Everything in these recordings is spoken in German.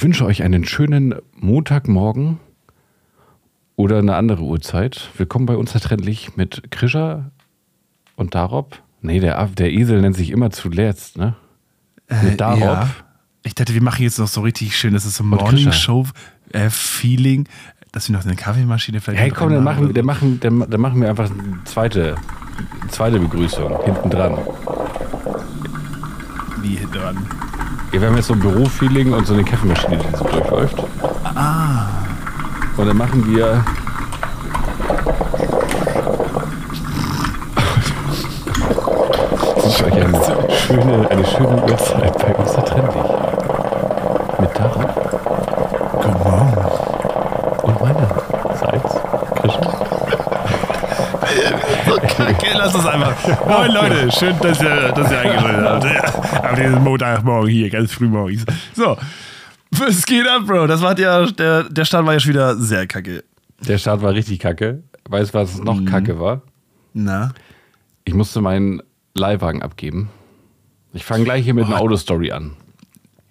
Ich wünsche euch einen schönen Montagmorgen oder eine andere Uhrzeit. Willkommen bei Unzertrennlich mit Krischer und Darob. Nee, der, der Esel nennt sich immer zuletzt, ne? Mit Darob. Äh, Ja. Ich dachte, wir machen jetzt noch so richtig schön, das ist so Krischer. Morning Show äh, Feeling, dass wir noch eine Kaffeemaschine vielleicht. Hey, mit komm, dann machen, dann, machen, dann, dann machen wir einfach eine zweite, zweite Begrüßung hinten dran. Wie dran. Ja, wir haben jetzt so ein Bürofeeling und so eine Kaffeemaschine, die so durchläuft. Ah. Und dann machen wir. Wünsche euch eine schöne, eine schöne Uhrzeit bei uns Trendlich. Mit Okay, lass uns einfach. Moin Leute, schön, dass ihr, dass ihr eingeschaltet habt. Auf diesem Montagmorgen hier, ganz früh morgens. So, was geht ab, Bro? Das war ja, der, der Start war ja schon wieder sehr kacke. Der Start war richtig kacke. Weißt du, was noch kacke war? Na? Ich musste meinen Leihwagen abgeben. Ich fange gleich hier mit einer Autostory an.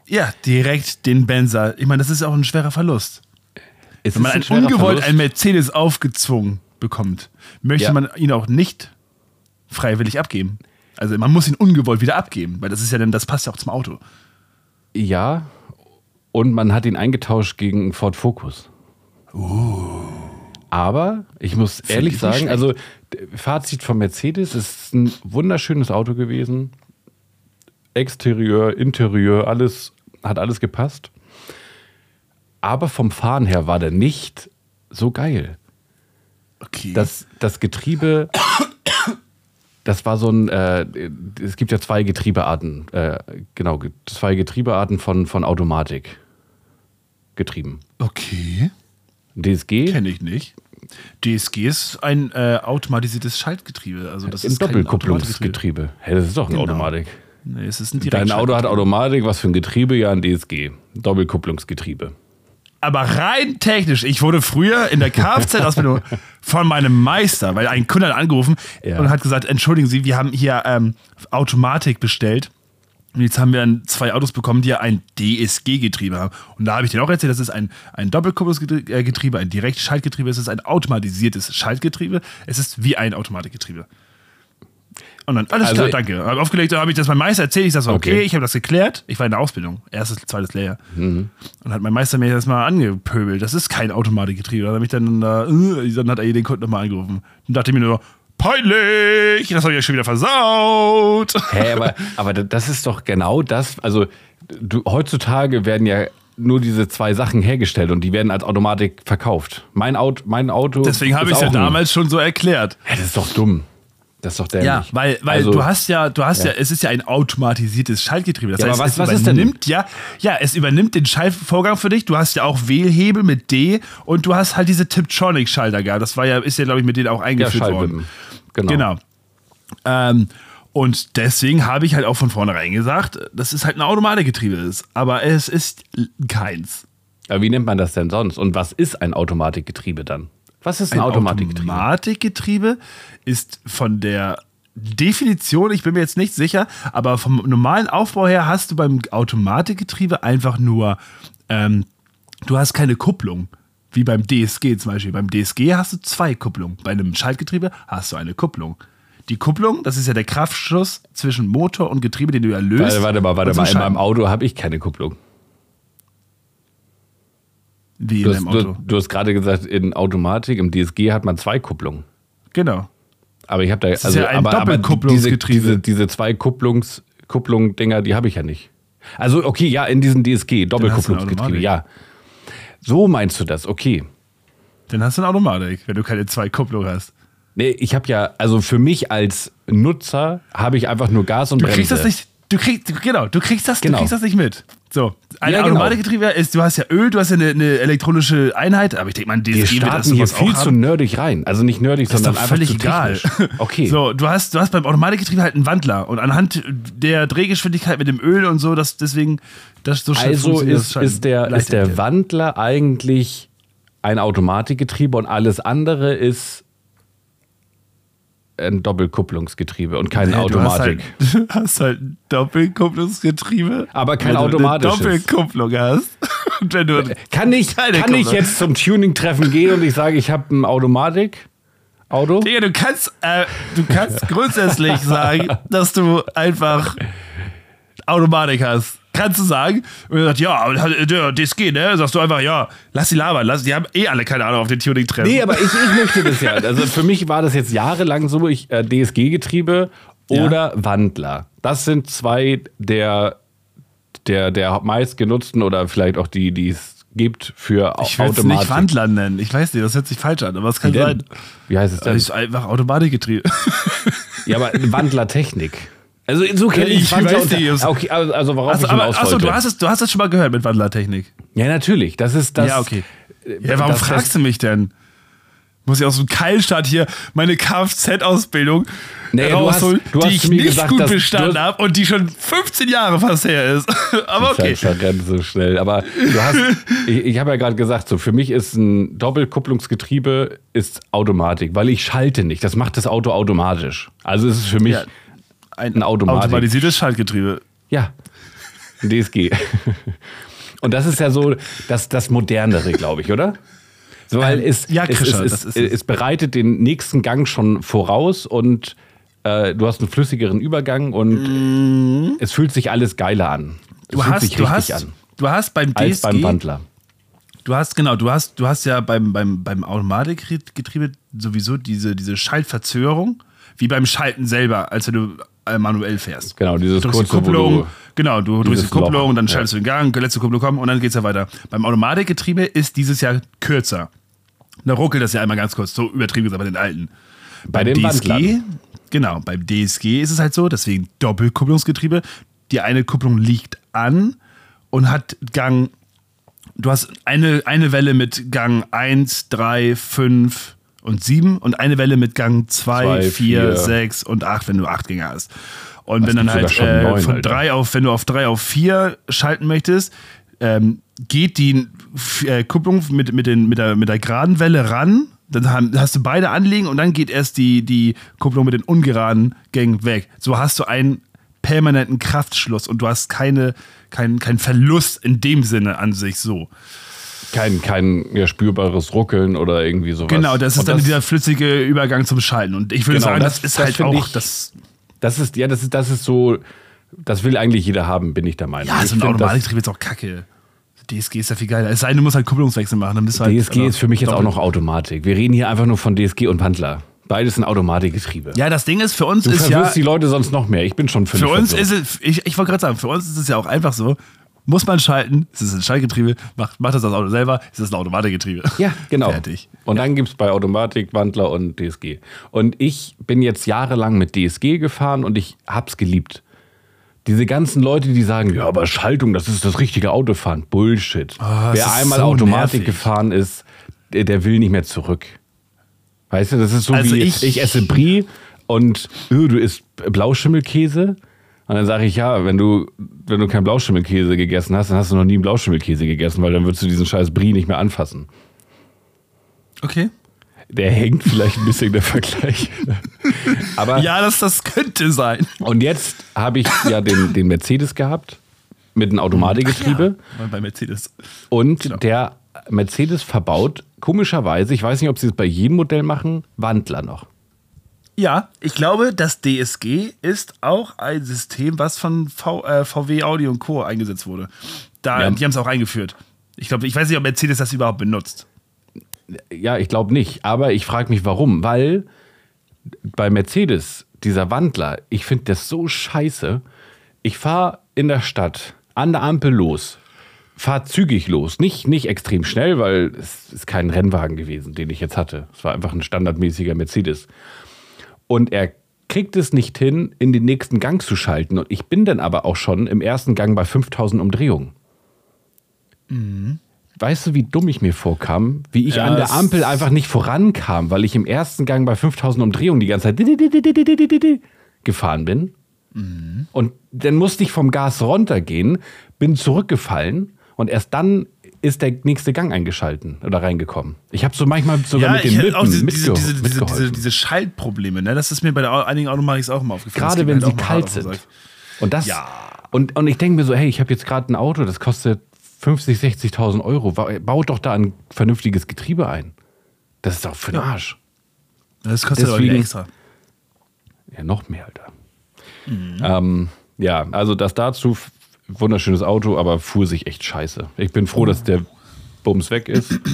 Ja, direkt den Benzer. Ich meine, das ist auch ein schwerer Verlust. Es Wenn man ist ein ungewollt Verlust. einen Mercedes aufgezwungen bekommt, möchte Ja. man ihn auch nicht freiwillig abgeben. Also man muss ihn ungewollt wieder abgeben, weil das ist ja dann, das passt ja auch zum Auto. Ja, und man hat ihn eingetauscht gegen Ford Focus. Aber ich muss ehrlich ich nicht sagen, also Fazit von Mercedes es ist ein wunderschönes Auto gewesen. Exterieur, Interieur, alles hat alles gepasst. Aber vom Fahren her war der nicht so geil. Okay. Das, das Getriebe, das war so ein, äh, es gibt ja zwei Getriebearten, äh, genau, ge- zwei Getriebearten von, von Automatik getrieben. okay. DSG Kenne ich nicht. DSG ist ein äh, automatisiertes Schaltgetriebe. Also das im ist Doppelkupplungsgetriebe. Hä, das ist doch eine Genau. Automatik. Nee, es ist ein Dein Auto hat. Automatik, was für ein Getriebe? Ja, ein DSG. Doppelkupplungsgetriebe. Aber rein technisch, ich wurde früher in der Kfz-Ausbildung von meinem Meister, weil ein Kunde hat angerufen Ja. und hat gesagt, entschuldigen Sie, wir haben hier ähm, Automatik bestellt. Und jetzt haben wir dann zwei Autos bekommen, die ja ein DSG-Getriebe haben. Und da habe ich dir auch erzählt, das ist ein, ein Doppelkupplungsgetriebe, ein Direktschaltgetriebe, es ist ein automatisiertes Schaltgetriebe. Es ist wie ein Automatikgetriebe. Und dann, alles Also- klar, danke. Hab aufgelegt, habe ich das meinem Meister erzählt. Ich sag so, okay, Okay. ich habe das geklärt. Ich war in der Ausbildung, erstes, zweites Lehrjahr. Mhm. Und hat mein Meister mir das mal angepöbelt. Das ist kein Automatikgetriebe. Dann, hab ich dann, äh, dann hat er den Kunden nochmal angerufen. Und dachte mir nur, peinlich, das habe ich ja schon wieder versaut. Hä, aber, aber das ist doch genau das. Also, du, heutzutage werden ja nur diese zwei Sachen hergestellt und die werden als Automatik verkauft. Mein Auto, mein Auto. Deswegen habe ich es ja damals schon so erklärt. Hä, das ist doch dumm. Das ist doch dämlich. Ja, weil, weil Also- du hast ja, du hast ja. es ist ja ein automatisiertes Schaltgetriebe. Das Ja, heißt, aber was- es was übernimmt ja, ja, es übernimmt den Schaltvorgang für dich. Du hast ja auch Wählhebel mit D und du hast halt diese Tiptronic-Schalter gehabt. Das war ja, ist ja, glaube ich, mit denen auch ja, eingeführt worden. Schallwippen. Genau. Genau. Ähm, und deswegen habe ich halt auch von vornherein gesagt, dass es halt ein Automatikgetriebe ist. Aber es ist keins. Aber wie nennt man das denn sonst? Und was ist ein Automatikgetriebe dann? Was ist ein, Automatikgetriebe? Automatikgetriebe ist von der Definition, ich bin mir jetzt nicht sicher, aber vom normalen Aufbau her hast du beim Automatikgetriebe einfach nur, ähm, du hast keine Kupplung. Wie beim DSG zum Beispiel. Beim DSG hast du zwei Kupplungen. Bei einem Schaltgetriebe hast du eine Kupplung. Die Kupplung, das ist ja der Kraftschuss zwischen Motor und Getriebe, den du ja löst. Warte, warte mal, warte mal. In meinem Auto habe ich keine Kupplung. Wie Du in hast, Auto. du, du hast gerade gesagt, in Automatik, im DSG hat man zwei Kupplungen. Genau. Aber ich habe da. ist Also, ja ein aber, aber diese, Doppelkupplungsgetriebe. diese, diese zwei Kupplungs, Kupplung-Dinger, die habe ich ja nicht. Also, okay, ja, in diesen DSG, Doppelkupplungsgetriebe, ja. So meinst du das, okay. Dann hast du eine Automatik, wenn du keine zwei Kupplungen hast. Nee, ich habe ja, also für mich als Nutzer habe ich einfach nur Gas und Du Bremse. kriegst das nicht, du kriegst, genau, du kriegst das, Genau. du kriegst das nicht mit. So, ein Ja, genau. Automatikgetriebe ist, du hast ja Öl, du hast ja eine, eine elektronische Einheit, aber ich denke mal, ein Wir DSG wird das starten hier viel zu nerdig rein. Also nicht nerdig, Das ist sondern einfach völlig zu egal. Okay. So, du hast, du hast beim Automatikgetriebe halt einen Wandler und anhand der Drehgeschwindigkeit mit dem Öl und so, das deswegen, das so schnell Also ist, ist, der, ist der. Wandler eigentlich ein Automatikgetriebe und alles andere ist ein Doppelkupplungsgetriebe und keine Ja, du hast Automatik. Halt, du hast halt ein Doppelkupplungsgetriebe. Aber kein du automatisches. Eine Doppelkupplung hast. Und wenn du Kann ich, kann ich jetzt zum Tuning-Treffen gehen und ich sage, ich habe ein Automatik-Auto? Digga, du kannst, äh, du kannst grundsätzlich sagen, dass du einfach Automatik hast. Kannst du sagen? Und er sagt, ja, aber der DSG, ne? Sagst du einfach, ja, lass die labern, lass, die haben eh alle keine Ahnung auf den Tuning-Treffen. Nee, aber ich, ich möchte das ja. Also für mich war das jetzt jahrelang so, ich äh, DSG-Getriebe Ja. oder Wandler. Das sind zwei der, der, der meistgenutzten oder vielleicht auch die, die es gibt für Au- ich will Automatik. nicht Wandler nennen. Ich weiß nicht, das hört sich falsch an, aber es kann Wie sein. denn? Wie heißt es Das denn? ist einfach Automatikgetriebe. Ja, aber Wandlertechnik. Also so kenne Ich ich Wandler. weiß nicht, es- okay, also, also worauf Also, ich aber, achso, du hast, es, du hast es schon mal gehört mit Wandlertechnik. ja, natürlich. Das ist das. ja, okay. äh, Ja, warum fragst du mich denn? Muss ich aus dem Keilstart hier meine Kfz-Ausbildung Nee, rausholen, hast- die ich nicht gesagt, gut bestanden habe und die schon 15 Jahre fast her ist. Aber okay. Zeit verrennt so schnell. Aber du hast, ich, ich habe ja gerade gesagt, so für mich ist ein Doppelkupplungsgetriebe ist Automatik, weil ich schalte nicht. Das macht das Auto automatisch. Also es ist für mich Ja, ein Automatik. Automatisiertes Schaltgetriebe. Ja, ein DSG. Und das ist ja so das, das Modernere, glaube ich, oder? Weil es, ja, es, es, Krischer, es, ist es, es. bereitet den nächsten Gang schon voraus und äh, du hast einen flüssigeren Übergang und es fühlt sich alles geiler an. Es. Du hast, du, hast, an. du hast beim Als DSG, beim Wandler. du hast, genau, du hast, du hast ja beim, beim, beim Automatikgetriebe sowieso diese, diese Schaltverzögerung, wie beim Schalten selber, als wenn du manuell fährst. Genau, dieses Du drückst die kurze, Kupplung, du- genau, du drückst die Loch, Kupplung und dann ja. schaltest du den Gang, letzte Kupplung kommen und dann geht's ja weiter. Beim Automatikgetriebe ist dieses Jahr kürzer. Da ruckelt das ja einmal ganz kurz, so übertrieben gesagt bei den alten. Bei Beim den DSG, genau, beim DSG ist es halt so, deswegen Doppelkupplungsgetriebe. Die eine Kupplung liegt an und hat Gang, du hast eine, eine Welle mit Gang 1, 3, 5 und 7 und eine Welle mit Gang 2, Zwei, 4, vier. 6 und 8, wenn du 8 Gänge hast. Und Es wenn dann halt äh, neun, von Alter. 3 auf, wenn du auf 3 auf 4 schalten möchtest, ähm, geht die äh, Kupplung mit, mit, den, mit, der, mit der geraden Welle ran. Dann haben- hast du beide anliegen und dann geht erst die, die Kupplung mit den ungeraden Gängen weg. So hast du einen permanenten Kraftschluss und du hast keine, keinen kein Verlust in dem Sinne an sich so. Kein, kein ja, spürbares Ruckeln oder irgendwie sowas. Genau, das ist Und dann dieser flüssige Übergang zum Schalten. Und ich würde Genau, sagen, das, das- ist das halt auch ich- das. Das ist, ja, das ist, das ist so, das will eigentlich jeder haben, bin ich der Meinung. Ja, so ein das- Automatiktrieb ist auch kacke. DSG ist ja viel geiler. Es sei denn, du musst halt Kupplungswechsel machen. Dann bist du halt, DSG ist für mich jetzt auch noch Automatik. Wir reden hier einfach nur von DSG und Wandler. Beides sind Automatikgetriebe. Ja, das Ding ist, für uns du ist ja. die Leute sonst noch mehr. Ich bin schon völlig Für uns ist es, ich, ich wollte gerade sagen, für uns ist es ja auch einfach so, muss man schalten, es ist ein Schaltgetriebe, macht, macht das das Auto selber, es ist ein Automatikgetriebe. Ja, genau. Fertig. Und dann gibt es bei Automatik, Wandler und DSG. Und ich bin jetzt jahrelang mit DSG gefahren und ich hab's geliebt. Diese ganzen Leute, die sagen, ja, aber Schaltung, das ist das richtige Autofahren. Bullshit. Es Wer einmal so Automatik nervig. gefahren ist, der, der will nicht mehr zurück. Weißt du, das ist so Also wie ich- ich, esse Brie und öh, du isst Blauschimmelkäse. Und dann sage ich, ja, wenn du, wenn du keinen Blauschimmelkäse gegessen hast, dann hast du noch nie einen Blauschimmelkäse gegessen, weil dann würdest du diesen scheiß Brie nicht mehr anfassen. Okay. Der hängt vielleicht ein bisschen der Vergleich. Aber Ja, das, das könnte sein. und jetzt habe ich ja den, den Mercedes gehabt mit einem Automatikgetriebe Ja, bei Mercedes. und der Mercedes verbaut komischerweise, ich weiß nicht, ob sie es bei jedem Modell machen, Wandler noch. Ja, ich glaube, das DSG ist auch ein System, was von v, äh, VW Audi und Co. eingesetzt wurde. Da, Ja. Die haben es auch eingeführt. Ich glaube, ich weiß nicht, ob Mercedes das überhaupt benutzt. Ja, ich glaube nicht, aber ich frage mich warum, weil bei Mercedes dieser Wandler, ich finde das so scheiße. Ich fahre in der Stadt an der Ampel los, fahre zügig los, nicht, nicht extrem schnell, weil es ist kein Rennwagen gewesen, den ich jetzt hatte. Es war einfach ein standardmäßiger Mercedes. Und er kriegt es nicht hin, in den nächsten Gang zu schalten. Und ich bin dann aber auch schon im ersten Gang bei 5000 Umdrehungen. Weißt du, wie dumm ich mir vorkam? Wie ich Ja, an der Ampel einfach nicht vorankam, weil ich im ersten Gang bei 5000 Umdrehungen die ganze Zeit gefahren bin. Und dann musste ich vom Gas runtergehen, bin zurückgefallen und erst dann ist der nächste Gang eingeschalten oder reingekommen. Ich habe so manchmal sogar mit den Lippen auch diese, diese, diese, diese, diese, Schaltprobleme, ne? Das ist mir bei der, einigen Automatics auch immer aufgefallen. Gerade wenn halt sie kalt sind. Und das Ja. und, und ich denke mir so, hey, ich habe jetzt gerade ein Auto, das kostet 50, 60.000 Euro. Baut doch da ein vernünftiges Getriebe ein. Das ist doch für den Arsch. Das kostet aber Deswegen- extra. Ja, noch mehr, Alter. Ähm, ja, also das dazu, wunderschönes Auto, aber fuhr sich echt scheiße. Ich bin froh, dass der Bums weg ist.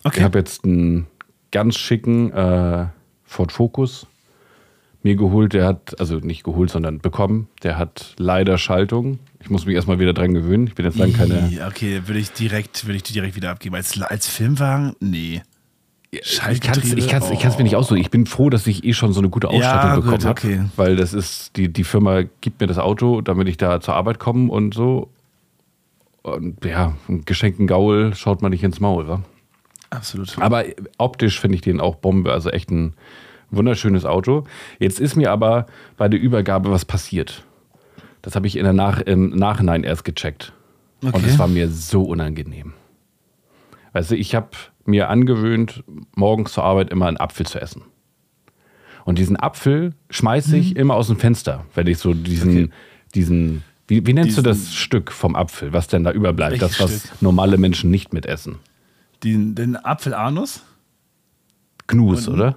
Ich Okay. habe jetzt einen ganz schicken äh, Ford Focus mir geholt. Der hat, also nicht geholt, sondern bekommen. Der hat leider Schaltung. Ich muss mich erstmal wieder dran gewöhnen. Ich bin jetzt lang keine. Okay, würde ich direkt, würde ich die direkt wieder abgeben. Als, als Filmwagen? Nee. Ich kann es ich kann's, ich kann's mir nicht aussuchen. Ich bin froh, dass ich eh schon so eine gute Ausstattung Ja, bekommen habe. okay. Weil das ist, die, die Firma gibt mir das Auto, damit ich da zur Arbeit komme und so. Und ja, einen geschenkten Gaul schaut man nicht ins Maul, wa? Absolut. Aber optisch finde ich den auch Bombe. Also echt ein wunderschönes Auto. Jetzt ist mir aber bei der Übergabe was passiert. Das habe ich in der Nach im Nachhinein erst gecheckt. Und Okay. es war mir so unangenehm. Weißt du, ich habe mir angewöhnt, morgens zur Arbeit immer einen Apfel zu essen. Und diesen Apfel schmeiße ich immer aus dem Fenster, wenn ich so diesen, Mhm. Okay. diesen, wie, wie nennst du Diesen- das Stück vom Apfel, was denn da überbleibt? Das, was Stück? normale Menschen nicht mitessen. Den, den Apfelanus? Gnus, Und- oder?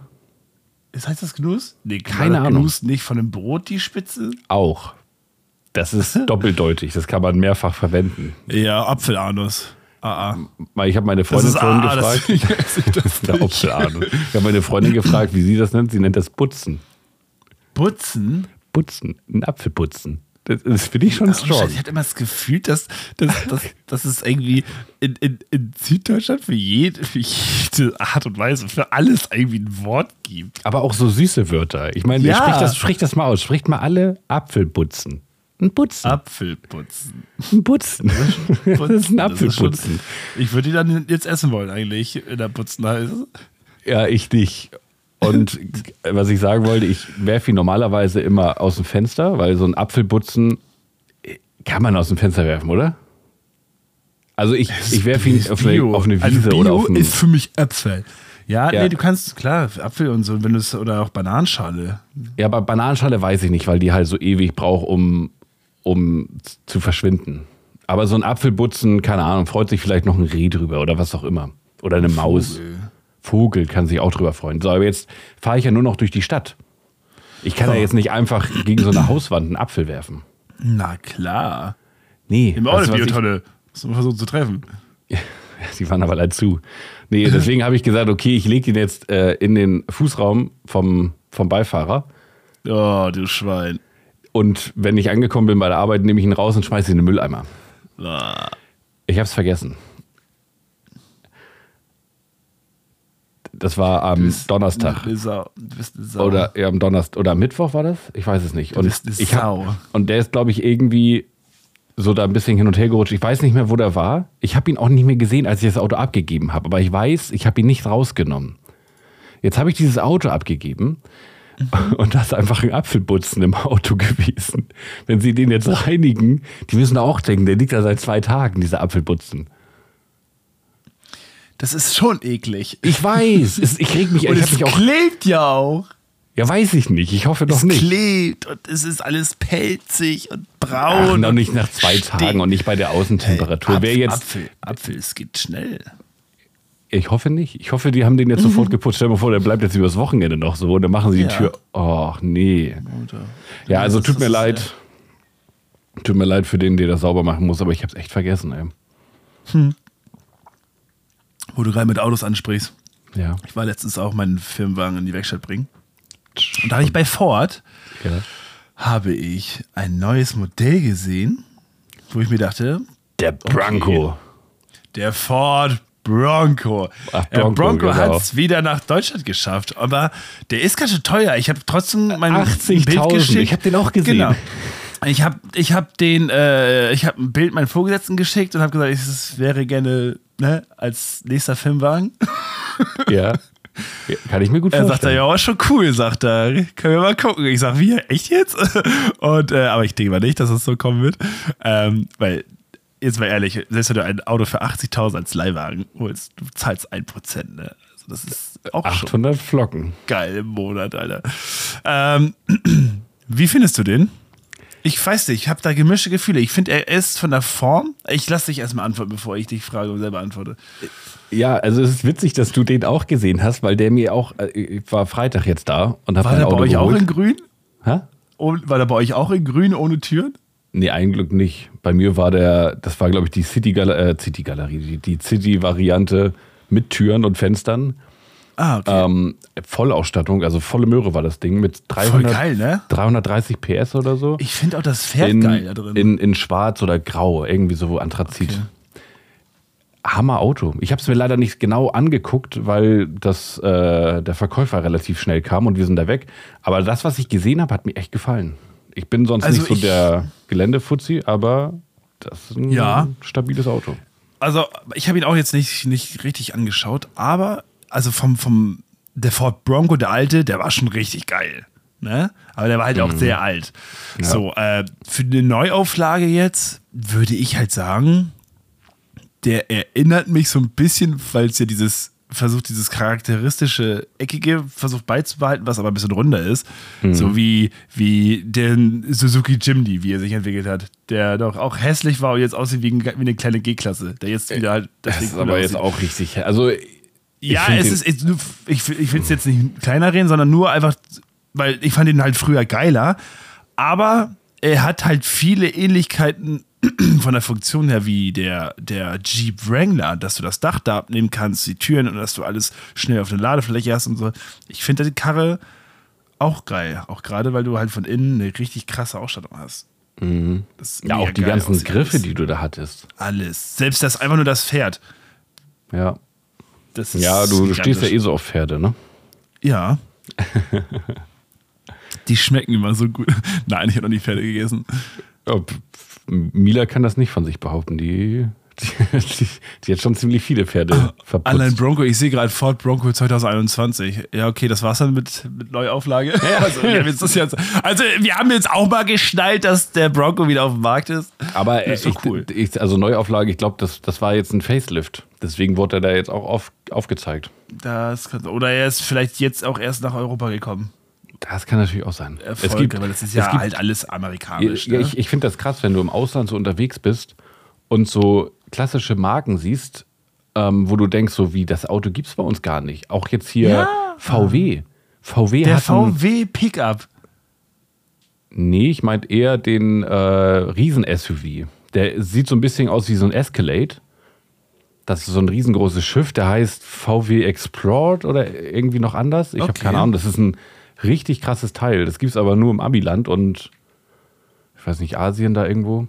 Ist, heißt das Gnus? Nee, Keine Ahnung. Gnus nicht von dem Brot, die Spitze? Auch. Das ist doppeldeutig. Das kann man mehrfach verwenden. Ja, Apfelanus. Ah, ah. Ich habe meine Freundin vorhin ah, das, gefragt. das Der Apfelahnung. Ich habe meine Freundin gefragt, wie sie das nennt. Sie nennt das Putzen. Putzen. Putzen. Ein Apfelputzen. Das, das finde ich schon Ah, strong. Ich hatte immer das Gefühl, dass, dass, dass, dass es irgendwie in, in, in Süddeutschland für jede, für jede Art und Weise, für alles irgendwie ein Wort gibt. Aber auch so süße Wörter. Ich meine, Ja. sprich, das, sprich das mal aus. Spricht mal alle Apfelputzen. Ein Putzen. Apfelputzen. Ein Putzen. Das ist ein ist schon- Apfelputzen. Ich würde die dann jetzt essen wollen, eigentlich, in der Putzen heißt. Ja, ich nicht. Und was ich sagen wollte, ich werfe ihn normalerweise immer aus dem Fenster, weil so ein Apfelputzen kann man aus dem Fenster werfen, oder? Also ich, ich werfe ihn auf eine, auf eine Also Wiese Bio oder auf einen, ist für mich Äpfel. Ja, Ja. nee, du kannst, klar, Apfel und so, wenn du es, oder auch Bananenschale. Ja, aber Bananenschale weiß ich nicht, weil die halt so ewig braucht, um, um zu verschwinden. Aber so ein Apfelbutzen, keine Ahnung, freut sich vielleicht noch ein Reh drüber oder was auch immer. Oder eine Maus. Vogel. Vogel kann sich auch drüber freuen. So, aber jetzt fahre ich ja nur noch durch die Stadt. Ich kann ja jetzt nicht einfach gegen so eine Hauswand einen Apfel werfen. Na klar. Nee. Im was ich- Biotonne. Hast du versucht zu treffen? Sie waren aber leider zu. Nee, deswegen habe ich gesagt, okay, ich lege ihn jetzt äh, in den Fußraum vom, vom Beifahrer. Oh, du Schwein. Und wenn ich angekommen bin bei der Arbeit, nehme ich ihn raus und schmeiße ihn in den Mülleimer. Ich habe es vergessen. Das war am Donnerstag. Du bist, Sau. Du bist eine Sau. Oder ja, am Donnerstag oder am Mittwoch war das? Ich weiß es nicht. Und bist eine ich hab, Sau. und der ist, glaube ich, irgendwie so da ein bisschen hin und her gerutscht. Ich weiß nicht mehr, wo der war. Ich habe ihn auch nicht mehr gesehen, als ich das Auto abgegeben habe. Aber ich weiß, ich habe ihn nicht rausgenommen. Jetzt habe ich dieses Auto abgegeben. und da ist einfach ein Apfelbutzen im Auto gewesen. Wenn sie den jetzt reinigen, die müssen auch denken, der liegt da seit zwei Tagen, dieser Apfelbutzen. Das ist schon eklig. Ich weiß, es, ich reg mich, Und ich es mich auch. klebt ja auch. Ja, weiß ich nicht. Ich hoffe doch es nicht. klebt und es ist alles pelzig und Ach, braun. noch und nicht nach zwei. Tagen und nicht bei der Außentemperatur. Apf- Wer jetzt, Apfel, Apfel, es geht schnell. Ich hoffe nicht. Ich hoffe, die haben den jetzt sofort geputzt. Stell dir mal vor, der bleibt jetzt übers Wochenende noch so und dann machen sie die Ja. Tür. Oh, nee. Ja, also tut mir leid. Tut mir leid für den, der das sauber machen muss, aber ich hab's echt vergessen, ey. Wo du gerade mit Autos ansprichst. Ja. Ich war letztens auch meinen Firmenwagen in die Werkstatt bringen. Und da habe ich bei Ford, ja. habe ich ein neues Modell gesehen, wo ich mir dachte, Der Bronco. der Ford Bronco. Ach, der Bronco, Bronco genau. hat es wieder nach Deutschland geschafft, aber der ist ganz schön teuer. Ich habe trotzdem mein 80.000, Bild geschickt. ich hab den auch gesehen. Genau. Ich habe ich hab den, äh, ich habe ein Bild meinen Vorgesetzten geschickt und habe gesagt, es wäre gerne ne, als nächster Filmwagen. Ja. ja. Kann ich mir gut Er sagt, vorstellen. ja, schon cool, sagt er. Können wir mal gucken. Ich sag, wie, echt jetzt? Und, äh, aber ich denke mal nicht, dass es so kommen wird. Ähm, weil, jetzt mal ehrlich, selbst wenn du ein Auto für 80.000 als Leihwagen holst, du zahlst 1%, ne? Also das ist auch schon 800 Flocken. geil im Monat, Alter. Ähm, wie findest du den? Ich weiß nicht, ich habe da gemischte Gefühle. Ich finde, er ist von der Form. Ich lasse dich erstmal antworten, bevor ich dich frage und selber antworte. Ja, also es ist witzig, dass du den auch gesehen hast, weil der mir auch, äh, ich war Freitag jetzt da und habe War der bei Auto euch auch geholt. in grün? Hä? Und, war der bei euch auch in grün ohne Türen? Nee, ein Glück nicht. Bei mir war der, das war glaube ich die City, Gal äh, City Galerie, die, die City-Variante mit Türen und Fenstern. Ah, okay. Ähm, Vollausstattung, also volle Möhre war das Ding mit Voll 300, geil, ne? 330 PS oder so. Ich finde auch das Pferd in, geil da drin. In, in schwarz oder grau, irgendwie so Anthrazit. Okay. Hammer Auto. Ich habe es mir leider nicht genau angeguckt, weil das, äh, der Verkäufer relativ schnell kam und wir sind da weg. Aber das, was ich gesehen habe, hat mir echt gefallen. Ich bin sonst Also nicht so der Geländefuzzi, aber das ist ein Ja. stabiles Auto. also, ich habe ihn auch jetzt nicht, nicht richtig angeschaut, aber also vom, vom der Ford Bronco, der alte, der war schon richtig geil. Ne? Aber der war halt Mhm. auch sehr alt. So, äh, für eine Neuauflage jetzt würde ich halt sagen, der erinnert mich so ein bisschen, weil es ja dieses versucht, dieses charakteristische Eckige versucht beizubehalten, was aber ein bisschen runder ist. Mhm. So wie, wie den Suzuki Jimny, wie er sich entwickelt hat. Der doch auch hässlich war und jetzt aussieht wie, ein, wie eine kleine G-Klasse. Der jetzt wieder halt Das ist aber jetzt aussieht. auch richtig. Also, ich Ja, es ist, es, ich, ich will es jetzt nicht kleiner reden, sondern nur einfach, weil ich fand ihn halt früher geiler. Aber er hat halt viele Ähnlichkeiten von der Funktion her wie der, der Jeep Wrangler, dass du das Dach da abnehmen kannst, die Türen und dass du alles schnell auf eine Ladefläche hast und so. Ich finde die Karre auch geil. Auch gerade, weil du halt von innen eine richtig krasse Ausstattung hast. Mhm. ja, auch die ganzen aussieht Griffe, die du da hattest. Alles. Selbst das einfach nur das Pferd. Ja. Das ist Ja, du, du stehst ja eh so auf Pferde, ne? Ja. Die schmecken immer so gut. Nein, ich habe noch nie Pferde gegessen. P- Mila kann das nicht von sich behaupten. Die, die, die, die hat schon ziemlich viele Pferde verputzt. Allein Bronco, ich sehe gerade Ford Bronco 2021. Ja, okay, das war's dann mit, mit Neuauflage. Also, wir haben jetzt das also, wir haben jetzt auch mal geschnallt, dass der Bronco wieder auf dem Markt ist. Aber äh, ist doch ich, cool. ich, also Neuauflage, ich glaube, das, das war jetzt ein Facelift. Deswegen wurde er da jetzt auch auf, aufgezeigt. Das kann, oder er ist vielleicht jetzt auch erst nach Europa gekommen. Das kann natürlich auch sein. Erfolg, es gibt, aber das ist ja gibt, halt alles amerikanisch. Ja, ne? Ich, ich finde das krass, wenn du im Ausland so unterwegs bist und so klassische Marken siehst, ähm, wo du denkst, so wie das Auto gibt es bei uns gar nicht. Auch jetzt hier Ja. VW. VW der VW Pickup. Nee, ich meinte eher den äh, Riesen-SUV. Der sieht so ein bisschen aus wie so ein Escalade. Das ist so ein riesengroßes Schiff, der heißt VW Explored oder irgendwie noch anders. Ich habe Okay. keine Ahnung. Das ist ein richtig krasses Teil. Das gibt es aber nur im Abiland und ich weiß nicht, Asien da irgendwo.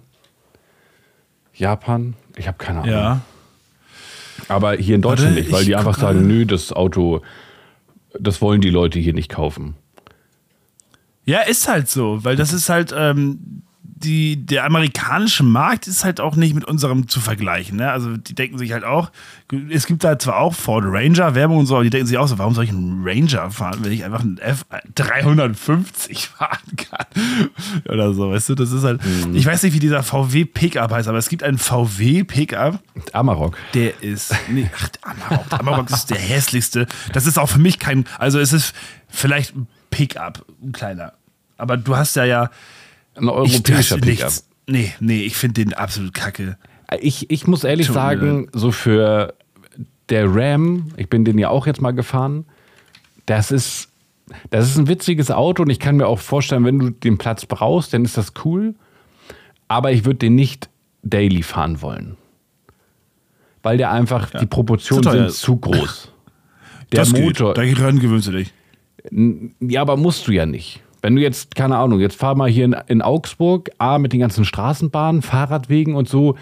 Japan? Ich habe keine Ahnung. Ja. Aber hier in Deutschland Warte, nicht, weil die einfach sagen, nö, das Auto, das wollen die Leute hier nicht kaufen. Ja, ist halt so, weil das ist halt, ähm, die, der amerikanische Markt ist halt auch nicht mit unserem zu vergleichen. Ne? Also die denken sich halt auch, es gibt da zwar auch Ford Ranger Werbung und so, aber die denken sich auch so, warum soll ich einen Ranger fahren, wenn ich einfach einen F350 fahren kann? Oder so, weißt du, das ist halt, ich weiß nicht, wie dieser VW Pickup heißt, aber es gibt einen VW Pickup, Amarok. der ist. Nee, ach, Amarok. Amarok ist der hässlichste. Das ist auch für mich kein. Also, es ist vielleicht ein Pickup, ein kleiner. Aber du hast ja ja. Ein Ich, europäischer das- Pickup. nichts. Nee, nee, ich finde den absolut kacke. Ich, ich muss ehrlich Tut sagen, so für der Ram, ich bin den ja auch jetzt mal gefahren, das ist, das ist ein witziges Auto und ich kann mir auch vorstellen, wenn du den Platz brauchst, dann ist das cool. Aber ich würde den nicht daily fahren wollen. Weil der einfach, die Proportionen sind zu groß. Der das Motor, Geht. Daran gewöhnst du dich. ja, aber musst du ja nicht. Wenn du jetzt, keine Ahnung, jetzt fahr mal hier in, in Augsburg, A, mit den ganzen Straßenbahnen, Fahrradwegen und so,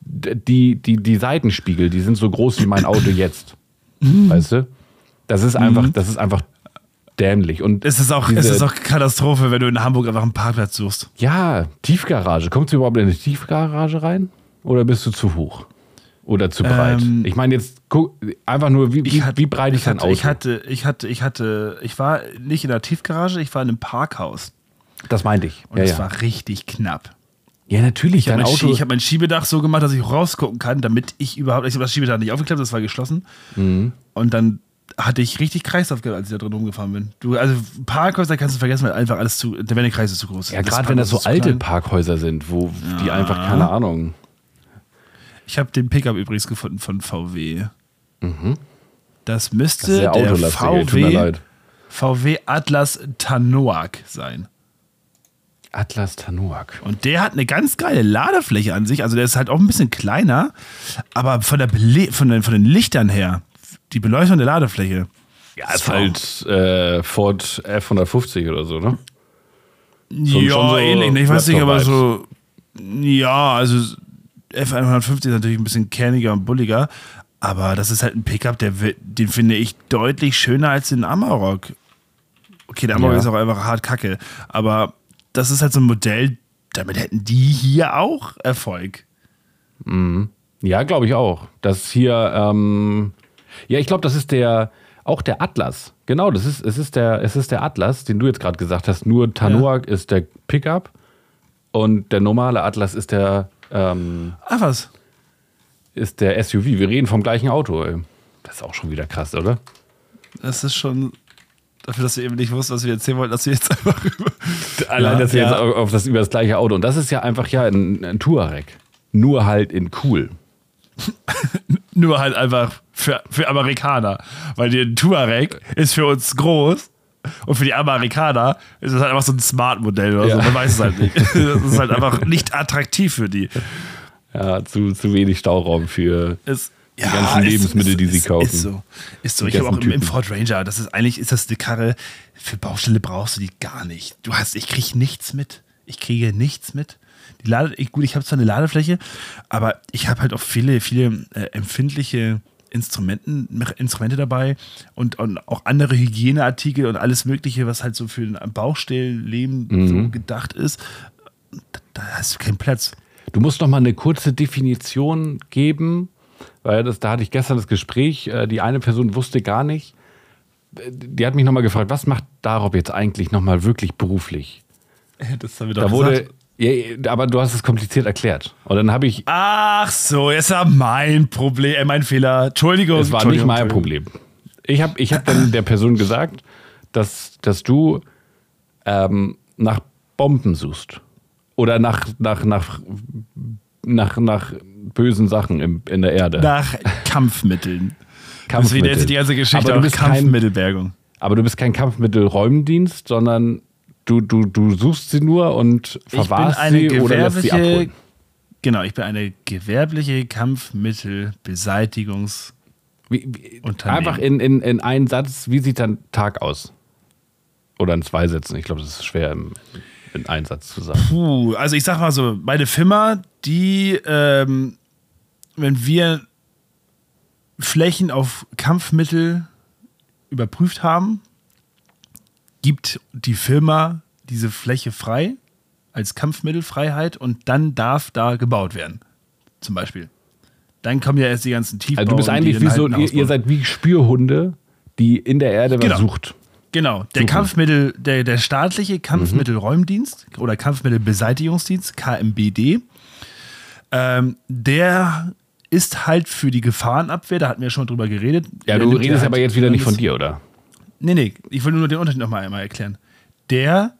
die, die, die Seitenspiegel, die sind so groß wie mein Auto jetzt. Weißt du? Das ist einfach, das ist einfach dämlich. Und Es ist, auch, diese- es ist auch Katastrophe, wenn du in Hamburg einfach einen Parkplatz suchst. ja, Tiefgarage. Kommst du überhaupt in eine Tiefgarage rein? Oder bist du zu hoch? Oder zu breit? Ähm, ich meine, jetzt guck, einfach nur, wie, wie, hatte- wie breit ich hatte, Auto? ich hatte, ich hatte, ich hatte, ich war nicht in der Tiefgarage, ich war in einem Parkhaus. das meinte ich. Und Ja, es ja. war richtig knapp. ja, natürlich. Ich habe mein, Auto. Schie- ich hab mein Schiebedach so gemacht, dass ich rausgucken kann, damit ich überhaupt. Ich habe das Schiebedach nicht aufgeklappt, das war geschlossen. Mhm. Und dann hatte ich richtig Kreislauf gehabt, als ich da drin rumgefahren bin. Du, also Parkhäuser kannst du vergessen, weil einfach alles zu, der Wendekreis ist zu groß. Ja, gerade wenn das so alte. Parkhäuser sind, wo die einfach, keine Ahnung. Ich habe den Pickup übrigens gefunden von VW. Das Mhm. Das müsste sehr der VW, leid. VW Atlas Tanoak sein. Atlas Tanuak. Und der hat eine ganz geile Ladefläche an sich. Also der ist halt auch ein bisschen kleiner, aber von, der Bele von, den, von den Lichtern her, die Beleuchtung der Ladefläche. Ja, ist halt äh, Ford F150 oder so, ne? So- ja, so ähnlich. ne? Ich weiß nicht, aber so. Ja, also F150 ist natürlich ein bisschen kerniger und bulliger. Aber das ist halt ein Pickup, der, den finde ich deutlich schöner als den Amarok. Okay, der Amarok Ja. ist auch einfach hart kacke. Aber das ist halt so ein Modell, damit hätten die hier auch Erfolg. Ja, glaube ich auch. Das hier, ähm, ja, ich glaube, das ist der, auch der Atlas. Genau, das ist, es ist der, es ist der Atlas, den du jetzt gerade gesagt hast. Nur Tanuak ist der Pickup und der normale Atlas ist der, ähm, Ah, was? ist der SUV. Wir reden vom gleichen Auto. Ey. Das ist auch schon wieder krass, oder? Das ist schon dafür, dass wir eben nicht wussten, was wir erzählen wollten, dass wir jetzt einfach über. Allein, Ja, dass wir ja. jetzt auf das über das gleiche Auto. Und das ist ja einfach ja ein, ein Touareg. Nur halt in cool. Nur halt einfach für, für Amerikaner. Weil der Touareg ist für uns groß und für die Amerikaner ist es halt einfach so ein Smart-Modell oder Ja. so. Man weiß es halt nicht. Das ist halt einfach nicht attraktiv für die. Ja, zu, zu wenig Stauraum für. Es, Die ganzen Lebensmittel, die sie kaufen. Ist so. Ist so. Die Ich habe auch im, im. Ford Ranger, das ist eigentlich, ist das eine Karre, für Baustelle brauchst du die gar nicht. Du hast, ich kriege nichts mit. Ich kriege nichts mit. Die Lade, ich, gut, ich habe zwar eine Ladefläche, aber ich habe halt auch viele, viele äh, empfindliche Instrumenten, Instrumente dabei und, und auch andere Hygieneartikel und alles Mögliche, was halt so für ein Baustellenleben Mhm. so gedacht ist. Da, da hast du keinen Platz. Du musst noch mal eine kurze Definition geben, weil das, da hatte ich gestern das Gespräch. äh, Die eine Person wusste gar nicht. Die hat mich noch mal gefragt, was macht Darob jetzt eigentlich noch mal wirklich beruflich? Das haben wir Da wurde, ja, aber du hast es kompliziert erklärt. Und dann habe ich, Ach so, jetzt war mein Problem, äh, mein Fehler. Entschuldigung. es war nicht mein. Problem. Ich habe ich hab dann der Person gesagt, dass, dass du ähm, nach Bomben suchst. Oder nach, nach, nach, nach, nach bösen Sachen im, in der Erde. Nach Kampfmitteln. Kampfmittel. Deswegen ist die ganze Geschichte aber du bist kein, Kampfmittelbergung. aber du bist kein Kampfmittelräumdienst, sondern du, du, du suchst sie nur und verwahrst sie oder lässt sie abholen. Genau, ich bin eine gewerbliche Kampfmittelbeseitigungs. Wie, wie, einfach in, in, in einen Satz, wie sieht dein Tag aus? Oder in zwei Sätzen. Ich glaube, das ist schwer im, in einen Satz zu sagen. Puh, also ich sag mal so, meine Firma, die, ähm, wenn wir Flächen auf Kampfmittel überprüft haben, gibt die Firma diese Fläche frei als Kampfmittelfreiheit und dann darf da gebaut werden. Zum Beispiel. Dann kommen ja erst die ganzen Tiefbau. Also du bist eigentlich wie so, ihr, ihr seid wie Spürhunde, die in der Erde was Genau. sucht. Genau, der Suchen. Kampfmittel, der, der staatliche Kampfmittelräumdienst oder Kampfmittelbeseitigungsdienst, KMBD, ähm, der ist halt für die Gefahrenabwehr, da hatten wir schon drüber geredet. Ja, du redest aber jetzt wieder nicht von dir, oder? Nee, nee, ich will nur den Unterschied nochmal einmal erklären. Der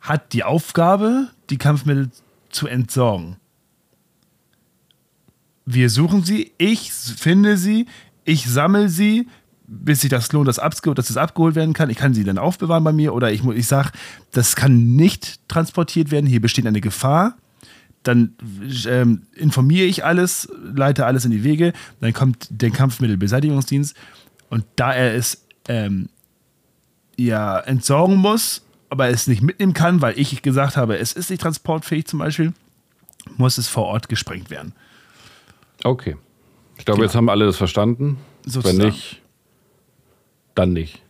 hat die Aufgabe, die Kampfmittel zu entsorgen. Wir suchen sie, ich finde sie, ich sammle sie, bis sich das lohnt, dass, es abgeholt werden kann. Ich kann sie dann aufbewahren bei mir oder ich, ich sage, das kann nicht transportiert werden, hier besteht eine Gefahr. Dann ähm, informiere ich alles, leite alles in die Wege. Dann kommt der Kampfmittelbeseitigungsdienst und da er es ähm, ja entsorgen muss, aber es nicht mitnehmen kann, weil ich gesagt habe, es ist nicht transportfähig zum Beispiel, muss es vor Ort gesprengt werden. Okay. Ich glaube, Genau. jetzt haben alle das verstanden. Sozusagen. Wenn nicht, dann nicht.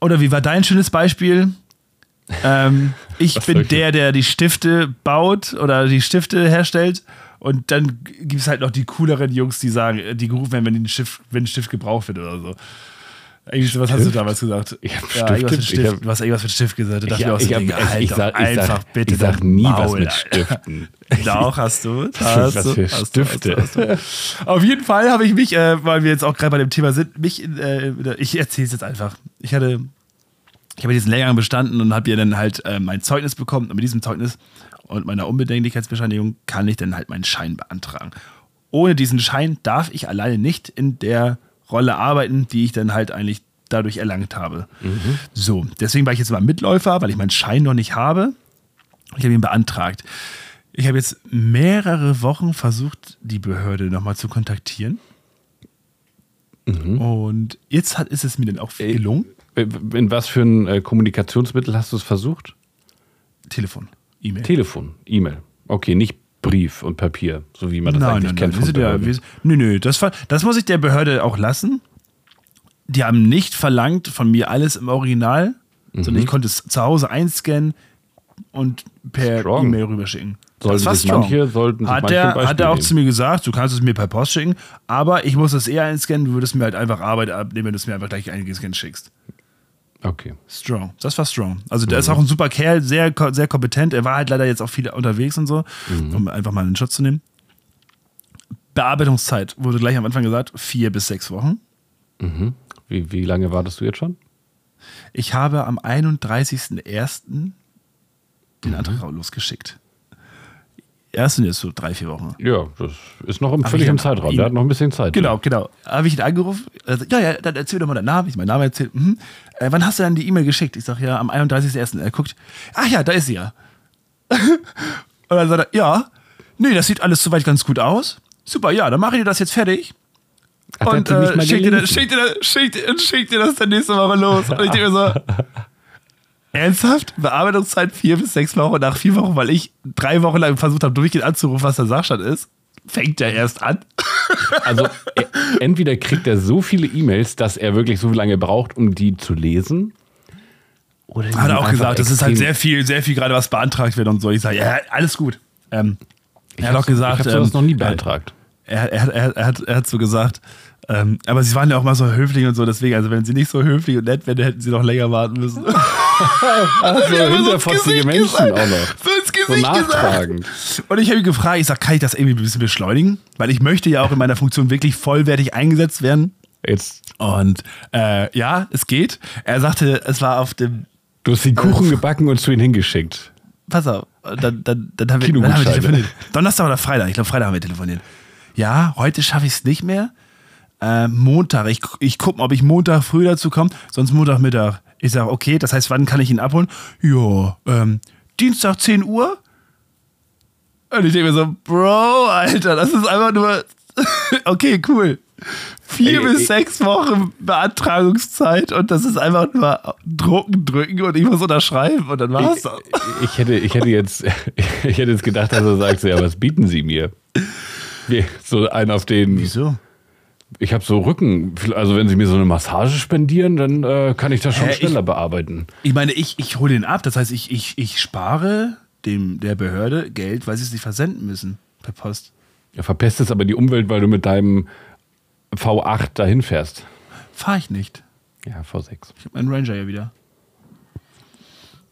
Oder wie war dein schönes Beispiel? Ähm, ich Was bin der, der die Stifte baut oder die Stifte herstellt. Und dann gibt es halt noch die cooleren Jungs, die sagen, die gerufen werden, wenn, ein Stift, wenn ein Stift gebraucht wird oder so. Irgendwie was hast du damals gesagt? Ich hab ja, irgendwas mit Stift, Stift. ich hab- du hast irgendwas mit Stift gesagt. Du Ich, dachtest mir auch ich, so, hab- ich, halt ich, doch sag, ich, einfach sag, bitte ich sag nie was Maul, mit Alter. Stiften. Doch, hast du. Hast Was du, für hast du, Stifte. Hast du, hast du. Auf jeden Fall habe ich mich, äh, weil wir jetzt auch gerade bei dem Thema sind, mich, äh, ich erzähle es jetzt einfach. Ich hatte, ich habe diesen Lehrgang bestanden und habe ja dann halt äh, mein Zeugnis bekommen. Und mit diesem Zeugnis und meiner Unbedenklichkeitsbescheinigung kann ich dann halt meinen Schein beantragen. Ohne diesen Schein darf ich alleine nicht in der Rolle arbeiten, die ich dann halt eigentlich dadurch erlangt habe. So, deswegen war ich jetzt mal Mitläufer, weil ich meinen Schein noch nicht habe. Ich habe ihn beantragt. Ich habe jetzt mehrere Wochen versucht, die Behörde nochmal zu kontaktieren. Und jetzt hat, ist es mir dann auch Ey. gelungen. In was für ein äh, Kommunikationsmittel hast du es versucht? Telefon, E-Mail. Telefon, E-Mail. Okay, nicht Brief und Papier, so wie man das nein, eigentlich nein, kennt nein. Von sind ja, Behörden. wir, nö, nö, das, das muss ich der Behörde auch lassen. Die haben nicht verlangt von mir alles im Original, Mhm. sondern ich konnte es zu Hause einscannen und per. E-Mail rüberschicken. Sollten war sich manche- sollten sich hat er, Beispiel hat er auch nehmen. zu mir gesagt, du kannst es mir per Post schicken, aber ich muss es eher einscannen, du würdest mir halt einfach Arbeit abnehmen, wenn du es mir einfach gleich eingescannt schickst. Okay. Strong. Das war strong. Also der ist auch ein super Kerl, sehr, sehr kompetent. Er war halt leider jetzt auch viel unterwegs und so, um einfach mal in Schutz zu nehmen. Bearbeitungszeit wurde gleich am Anfang gesagt, vier bis sechs Wochen. Wie, wie lange wartest du jetzt schon? Ich habe am 31.01. den Antrag auch losgeschickt. Erst sind jetzt so drei, vier Wochen. Ja, das ist noch im, völlig im Zeitraum. Der hat noch ein bisschen Zeit. Genau, genau. Habe ich ihn angerufen. Also, ja, ja, dann erzähl doch mal deinen Namen. Ich meinen Namen erzählt. Mhm. Äh, wann hast du denn die E-Mail geschickt? Ich sage ja, am 31.01. Er guckt. Ach ja, da ist sie ja. Und dann sagt er, ja. Nee, das sieht alles soweit ganz gut aus. Super, ja, dann mache ich dir das jetzt fertig. Ach, und äh, schick, dir, schick, dir, schick, schick dir das dann nächste Woche los. Und ich denke mir so, ernsthaft? Bearbeitungszeit vier bis sechs Wochen nach vier Wochen, weil ich drei Wochen lang versucht habe, durchgehend anzurufen, was der Sachstand ist. Fängt der erst an. Also e- entweder kriegt er so viele E-Mails, dass er wirklich so lange braucht, um die zu lesen. Oder Hat er auch gesagt, das ist halt sehr viel, sehr viel gerade was beantragt wird und so. Ich sage, ja, alles gut. Ähm, Ich er hat auch gesagt, ich habe sowas ähm, noch nie beantragt. er, er, er, er, hat, er hat so gesagt, ähm, aber sie waren ja auch mal so höflich und so, deswegen, also wenn sie nicht so höflich und nett wären, hätten sie noch länger warten müssen. Also so hinterfotzige Gesicht Menschen gesagt. auch noch. So ins So Gesicht nachtragend. gesagt. Und ich habe ihn gefragt, ich sage, kann ich das irgendwie ein bisschen beschleunigen? Weil ich möchte ja auch in meiner Funktion wirklich vollwertig eingesetzt werden. Jetzt, Und äh, ja, es geht. Er sagte, es war auf dem du hast den Kuchen gebacken und zu ihm hingeschickt. pass auf, dann, dann, dann, haben, wir, dann haben wir telefoniert. Donnerstag oder Freitag? Ich glaube, Freitag haben wir telefoniert. Ja, heute schaffe ich es nicht mehr. Äh, Montag, ich, ich gucke mal, ob ich Montag früh dazu komme, sonst Montagmittag. Ich sage, okay, das heißt, wann kann ich ihn abholen? Ja, ähm, Dienstag 10 Uhr? Und ich denke mir so, Bro, Alter, das ist einfach nur. okay, cool. Vier Ey, bis ey. sechs Wochen Beantragungszeit und das ist einfach nur drucken, drücken und ich muss unterschreiben und dann war's Ich, ich, hätte, ich, hätte jetzt, ich hätte jetzt gedacht, dass er sagt, so, ja, was bieten Sie mir? So einen auf den. Wieso? Ich habe so Rücken. Also, wenn Sie mir so eine Massage spendieren, dann äh, kann ich das schon ich- schneller bearbeiten. Ich meine, ich, ich hole den ab. Das heißt, ich, ich, ich spare dem, der Behörde Geld, weil sie es nicht versenden müssen per Post. Ja, verpestest aber die Umwelt, weil du mit deinem V8 dahin fährst. Fahre ich nicht. Ja, V6. Ich habe meinen Ranger ja wieder.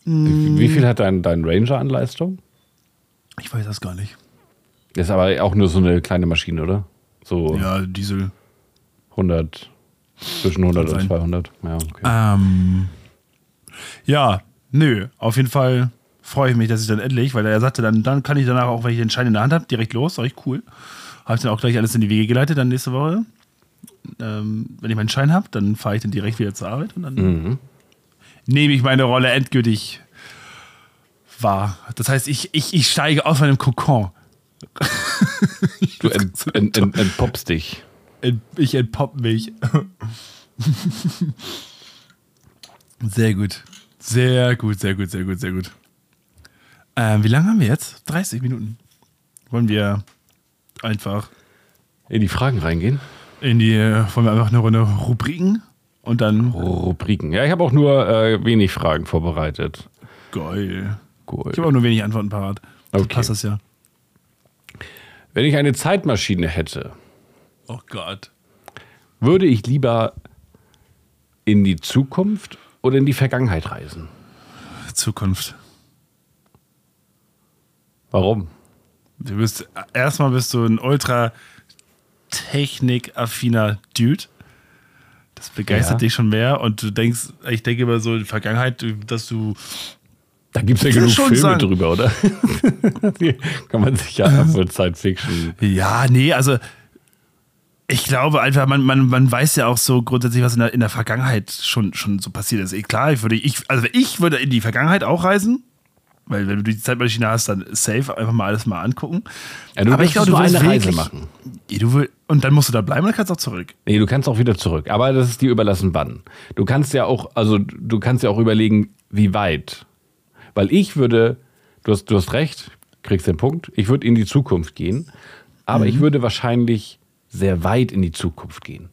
Wie wie viel hat dein, dein Ranger an Leistung? Ich weiß das gar nicht. Das ist aber auch nur so eine kleine Maschine, oder? So Ja, Diesel. 100, zwischen 100 Kann und sein. 200. Ja, okay. Ähm, ja, nö. Auf jeden Fall freue ich mich, dass ich dann endlich, weil er sagte, dann, dann kann ich danach auch, wenn ich den Schein in der Hand habe, direkt los. Sag ich, cool. Habe ich dann auch gleich alles in die Wege geleitet, dann nächste Woche. Ähm, wenn ich meinen Schein habe, dann fahre ich dann direkt wieder zur Arbeit und dann Mhm. nehme ich meine Rolle endgültig wahr. Das heißt, ich, ich, ich steige aus meinem Kokon. Du ent, ent, ent, entpoppst dich. Ent- Ich entpopp mich. Sehr gut. Sehr gut, sehr gut, sehr gut, sehr gut. Ähm, wie lange haben wir jetzt? 30 Minuten. Wollen wir einfach In die Fragen reingehen. in die, wollen wir einfach eine Runde Rubriken und dann Rubriken. Ja, ich habe auch nur äh, wenig Fragen vorbereitet. geil. Cool. Ich habe auch nur wenig Antworten parat. Okay. passt das ja. Wenn ich eine Zeitmaschine hätte, Oh Gott. würde ich lieber in die Zukunft oder in die Vergangenheit reisen? Zukunft. Warum? Du bist, erstmal bist du ein ultra technikaffiner Dude. Das begeistert Ja. dich schon mehr und du denkst, ich denke immer so in der Vergangenheit, dass du Da gibt es ja genug Filme sagen- drüber, oder? Kann man sich ja für Science Fiction. Ja, nee, also ich glaube einfach, man, man, man weiß ja auch so grundsätzlich, was in der, in der Vergangenheit schon, schon so passiert ist. Klar, ich würde, ich, also ich würde in die Vergangenheit auch reisen, weil wenn du die Zeitmaschine hast, dann safe einfach mal alles mal angucken. Ja, Aber ich glaube, du willst eine Reise machen. Du will, und dann musst du da bleiben und dann kannst du auch zurück. Nee, du kannst auch wieder zurück. Aber das ist dir überlassen, wann. Du kannst ja auch, also du kannst ja auch überlegen, wie weit. Weil ich würde, du hast, du hast recht, kriegst den Punkt, ich würde in die Zukunft gehen, aber Mhm. ich würde wahrscheinlich sehr weit in die Zukunft gehen.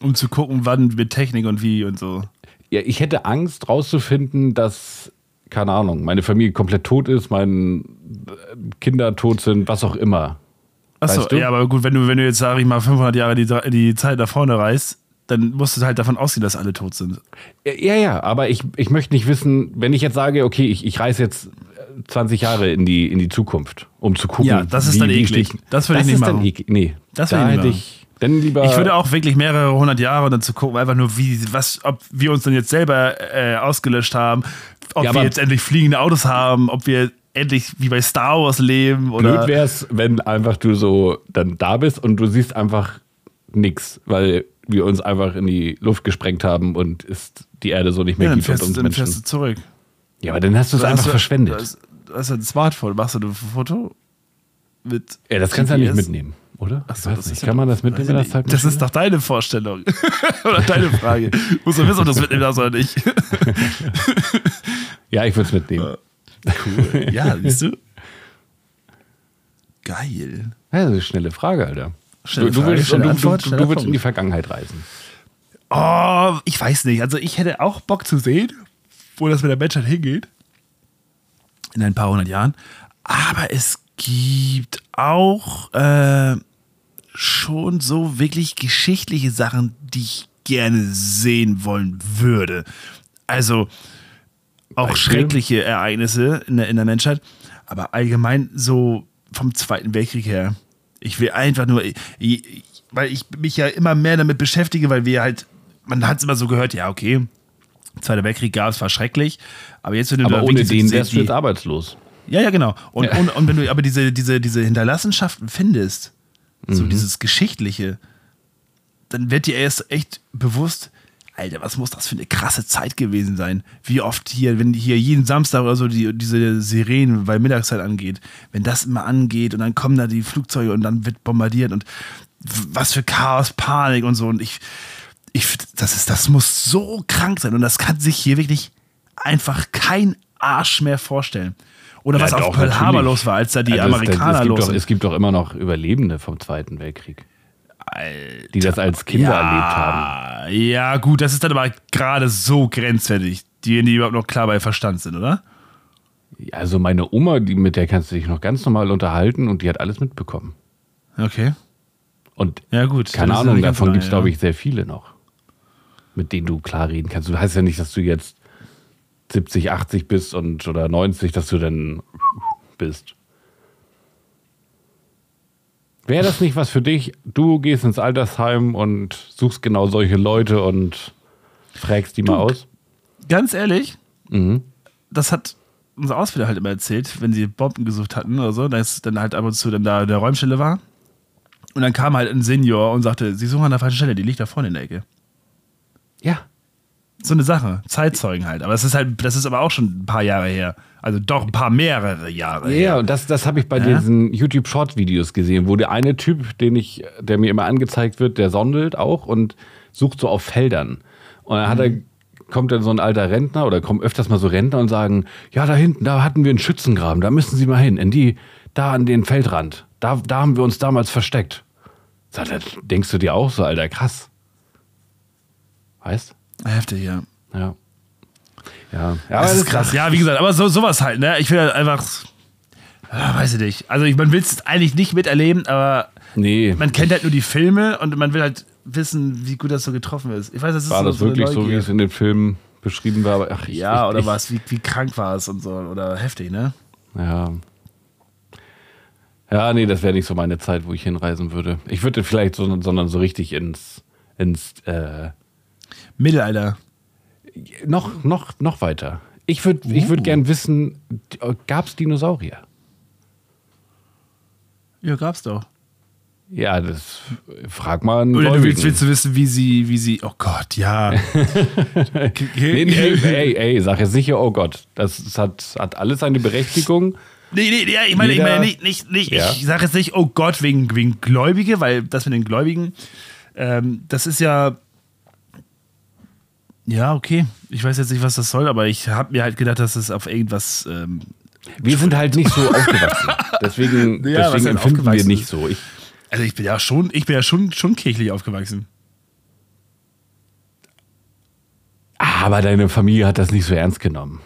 Um zu gucken, wann mit Technik und wie und so. Ja, ich hätte Angst rauszufinden, dass, keine Ahnung, meine Familie komplett tot ist, meine Kinder tot sind, was auch immer. Achso, Weißt du? ja, aber gut, wenn du, wenn du jetzt, sag ich mal, 500 Jahre die, die Zeit nach vorne reist, dann musst du halt davon ausgehen, dass alle tot sind. Ja, ja, aber ich, ich möchte nicht wissen, wenn ich jetzt sage, okay, ich, ich reise jetzt äh, 20 Jahre in die, in die Zukunft, um zu gucken. Ja, das ist wie, dann eklig. steht- Das würde ich nicht dann machen. eklig. Nee, Das da würde ich ich dann lieber. Ich würde auch wirklich mehrere hundert Jahre und dann zu gucken, einfach nur, wie, was, ob wir uns dann jetzt selber äh, ausgelöscht haben, ob Ja, wir jetzt endlich fliegende Autos haben, ob wir endlich wie bei Star Wars leben oder. Blöd wär's, wenn einfach du so dann da bist und du siehst einfach nix, weil wir uns einfach in die Luft gesprengt haben und ist die Erde so nicht mehr ja, dann gibt und fährst, uns dann Menschen. fährst du zurück. Ja, aber dann hast du es einfach du- verschwendet. Du hast, du hast ein Smartphone, machst du ein Foto mit. ja, das kannst du ja nicht mitnehmen, oder? Ach so, ich weiß das nicht. ist ja Kann man das mitnehmen in der? Das ist doch deine Vorstellung. oder deine Frage. Musst du wissen, ob du das mitnehmen darfst oder nicht. Ja, ich würde es mitnehmen. cool. Ja, siehst du? Geil. Ja, das ist eine schnelle Frage, Alter. Schnelle du, du, willst, du, Antwort, du, willst in die Vergangenheit reisen. Oh, ich weiß nicht. Also ich hätte auch Bock zu sehen, wo das mit der Menschheit hingeht. In ein paar hundert Jahren. Aber es gibt auch äh, schon so wirklich geschichtliche Sachen, die ich gerne sehen wollen würde. Also auch Beispiel? schreckliche Ereignisse in der, in der Menschheit. Aber allgemein so vom Zweiten Weltkrieg her. Ich will einfach nur, ich, weil ich mich ja immer mehr damit beschäftige, weil wir halt, man hat es immer so gehört, ja, okay, Zweiter Weltkrieg gab es, war schrecklich. Aber jetzt, wenn du Aber ohne so den wärst du jetzt arbeitslos. ja, ja, genau. Und, Ja. und, und wenn du aber diese, diese, diese Hinterlassenschaften findest, so Mhm. dieses Geschichtliche, dann wird dir erst echt bewusst, Alter, was muss das für eine krasse Zeit gewesen sein? Wie oft hier, wenn hier jeden Samstag oder so die, diese Sirenen, weil Mittagszeit angeht, wenn das immer angeht und dann kommen da die Flugzeuge und dann wird bombardiert und was für Chaos, Panik und so. Und ich, ich, das ist, das muss so krank sein und das kann sich hier wirklich einfach kein Arsch mehr vorstellen. Oder Ja, was auf Pearl Harbor los war, als da die Ja, das- Amerikaner es gibt los doch. Es gibt doch immer noch Überlebende vom Zweiten Weltkrieg, die das als Kinder erlebt haben. Ja, gut, das ist dann aber gerade so grenzwertig, die, die überhaupt noch klar bei Verstand sind, oder? Also meine Oma, die, mit der kannst du dich noch ganz normal unterhalten und die hat alles mitbekommen. Okay. Und Ja, gut. keine Ahnung, davon gibt es, glaube ich, sehr viele noch, mit denen du klar reden kannst. Du heißt ja nicht, dass du jetzt 70, 80 bist und oder 90, dass du dann bist. Wäre das nicht was für dich? Du gehst ins Altersheim und suchst genau solche Leute und fragst die mal aus? Ganz ehrlich, Mhm. das hat unser Ausbilder halt immer erzählt, wenn sie Bomben gesucht hatten oder so, dass dann halt ab und zu dann da der Räumstelle war. Und dann kam halt ein Senior und sagte, sie suchen an der falschen Stelle, die liegt da vorne in der Ecke. Ja. So eine Sache, Zeitzeugen halt. Aber es ist halt, das ist aber auch schon ein paar Jahre her. Also doch ein paar mehrere Jahre Ja, her. und das, das habe ich bei Ja? diesen YouTube-Short-Videos gesehen, wo der eine Typ, den ich, der mir immer angezeigt wird, der sondelt auch und sucht so auf Feldern. Und dann hat er, kommt dann so ein alter Rentner oder kommen öfters mal so Rentner und sagen, ja, da hinten, da hatten wir einen Schützengraben, da müssen Sie mal hin, in die, da an den Feldrand. Da, da haben wir uns damals versteckt. Sagt er, denkst du dir auch so, Alter, krass. Weißt? Heftig, ja. Ja. Ja, ja das ist krass. Ja, wie gesagt, aber so, sowas halt, ne? Ich will halt einfach. Ah, weiß ich nicht. Also, ich, man will es eigentlich nicht miterleben, aber Nee. man kennt halt nur die Filme und man will halt wissen, wie gut das so getroffen ist. Ich weiß, das ist War so, das wirklich so, wie es in dem Film beschrieben war? Aber, ach, Ja, ich, oder ich, was? Wie, wie krank war es und so? Oder heftig, ne? Ja. Ja, nee, das wäre nicht so meine Zeit, wo ich hinreisen würde. Ich würde vielleicht so, sondern so richtig ins, ins äh, Mittelalter. noch, noch, noch weiter. Ich würde ich würd Uh. gern wissen, gab es Dinosaurier? Ja, gab's doch. Ja, das frag mal einen Oder du willst, willst du wissen, wie sie, wie sie. Oh Gott, ja. Nee, nee, ey, ey, sag jetzt sicher, oh Gott, das, das hat, hat alles seine Berechtigung. Nee, nee, ja, ich meine, ich meine nicht, nicht, nicht Ja. ich sage jetzt nicht, oh Gott, wegen, wegen Gläubige, weil das mit den Gläubigen, ähm, das ist ja. Ja, okay. Ich weiß jetzt nicht, was das soll, aber ich habe mir halt gedacht, dass es auf irgendwas. Ähm, Wir sind halt nicht so aufgewachsen. Deswegen, Ja, deswegen empfinden wir nicht so. Ich, also ich bin ja schon, ich bin ja schon, schon kirchlich aufgewachsen. aber deine Familie hat das nicht so ernst genommen.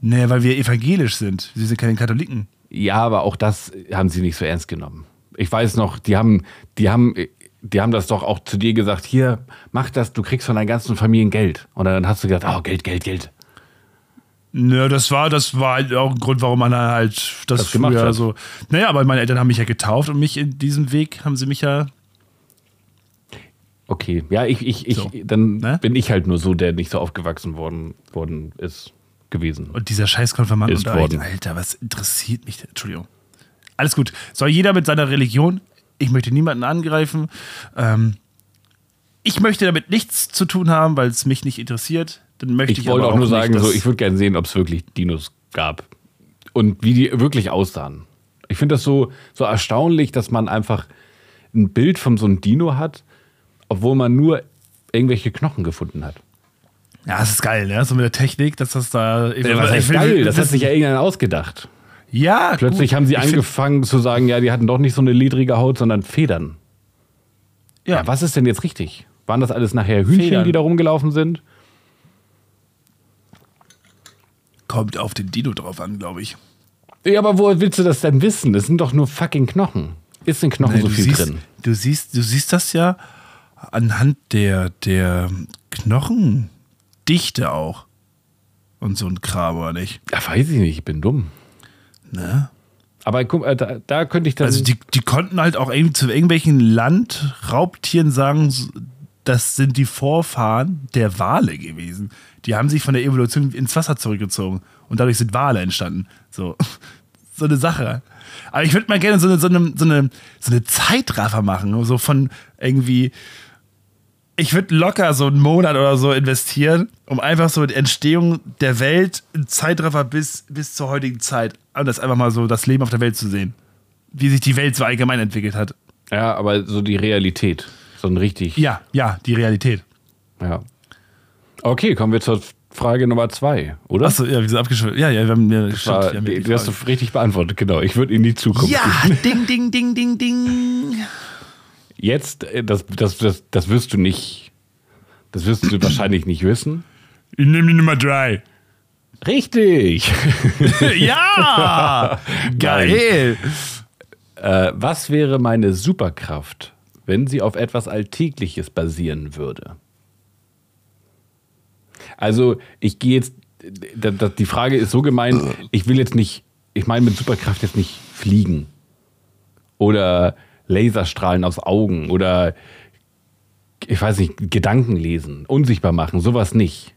Nee, weil wir evangelisch sind. Wir sind keine Katholiken. Ja, aber auch das haben sie nicht so ernst genommen. Ich weiß noch, die haben, die haben, die haben das doch auch zu dir gesagt, hier, mach das, du kriegst von deinen ganzen Familien Geld. Und dann hast du gesagt, oh, Geld, Geld, Geld. Ja, das war, das war halt auch ein Grund, warum man halt das, Das gemacht früher hat. so. Naja, aber meine Eltern haben mich ja getauft und mich in diesem Weg haben sie mich ja. Okay, ja, ich, ich, ich So. dann Ne? bin ich halt nur so, der nicht so aufgewachsen worden, worden ist, gewesen. Und dieser scheiß Konfirmand Ist worden. Alter, was interessiert mich? denn? Entschuldigung. Alles gut. Soll jeder mit seiner Religion. Ich möchte niemanden angreifen. Ähm, ich möchte damit nichts zu tun haben, weil es mich nicht interessiert. Dann möchte ich, Ich wollte aber auch nur sagen, so, ich würde gerne sehen, ob es wirklich Dinos gab. Und wie die wirklich aussahen. Ich finde das so, so erstaunlich, dass man einfach ein Bild von so einem Dino hat, obwohl man nur irgendwelche Knochen gefunden hat. ja, das ist geil, ne? So mit der Technik, dass das da. Heißt ich will- geil? Das hat wissen- sich ja irgendeiner ausgedacht. Ja, Plötzlich gut. haben sie Ich angefangen zu sagen, ja, die hatten doch nicht so eine ledrige Haut, sondern Federn. Ja, Ja, was ist denn jetzt richtig? Waren das alles nachher Hühnchen, Federn. die da rumgelaufen sind? kommt auf den Dino drauf an, glaube ich. Ja, aber wo willst du das denn wissen? Das sind doch nur fucking Knochen. Ist in Knochen Nee, so viel siehst, drin? Du siehst, du siehst das ja anhand der, der Knochendichte auch. Und so ein Kram, oder nicht? Ja, weiß ich nicht, ich bin dumm. Ne? Aber guck, äh, da, da könnte ich dann. Also die, die konnten halt auch irgendwie zu irgendwelchen Landraubtieren sagen, das sind die Vorfahren der Wale gewesen. Die haben sich von der Evolution ins Wasser zurückgezogen und dadurch sind Wale entstanden. So, so eine Sache. Aber ich würde mal gerne so eine, so, eine, so, eine, so eine Zeitraffer machen, so von irgendwie. Ich würde locker so einen Monat oder so investieren, um einfach so die Entstehung der Welt in Zeitraffer bis, bis zur heutigen Zeit, und das einfach mal so das Leben auf der Welt zu sehen wie sich die Welt so allgemein entwickelt hat. ja, aber so die Realität. So ein richtig. Ja, ja, die Realität. Ja. Okay, kommen wir zur Frage Nummer zwei, oder? Achso, ja, wir sind abgeschwört. Ja, ja, wir haben, ja, stimmt, War, wir haben ja die du hast du richtig beantwortet, genau. Ich würde in die Zukunft. Ja, gehen. ding, ding, ding, ding, ding. Jetzt, äh, das, das, das, das wirst du nicht. Das wirst du wahrscheinlich nicht wissen. Ich nehme die Nummer drei. Richtig. ja! Geil! Äh, was wäre meine Superkraft, wenn sie auf etwas Alltägliches basieren würde? Also, ich gehe jetzt, die Frage ist so gemeint, ich will jetzt nicht, ich meine mit Superkraft jetzt nicht fliegen oder Laserstrahlen aus Augen oder ich weiß nicht, Gedanken lesen, unsichtbar machen, sowas nicht.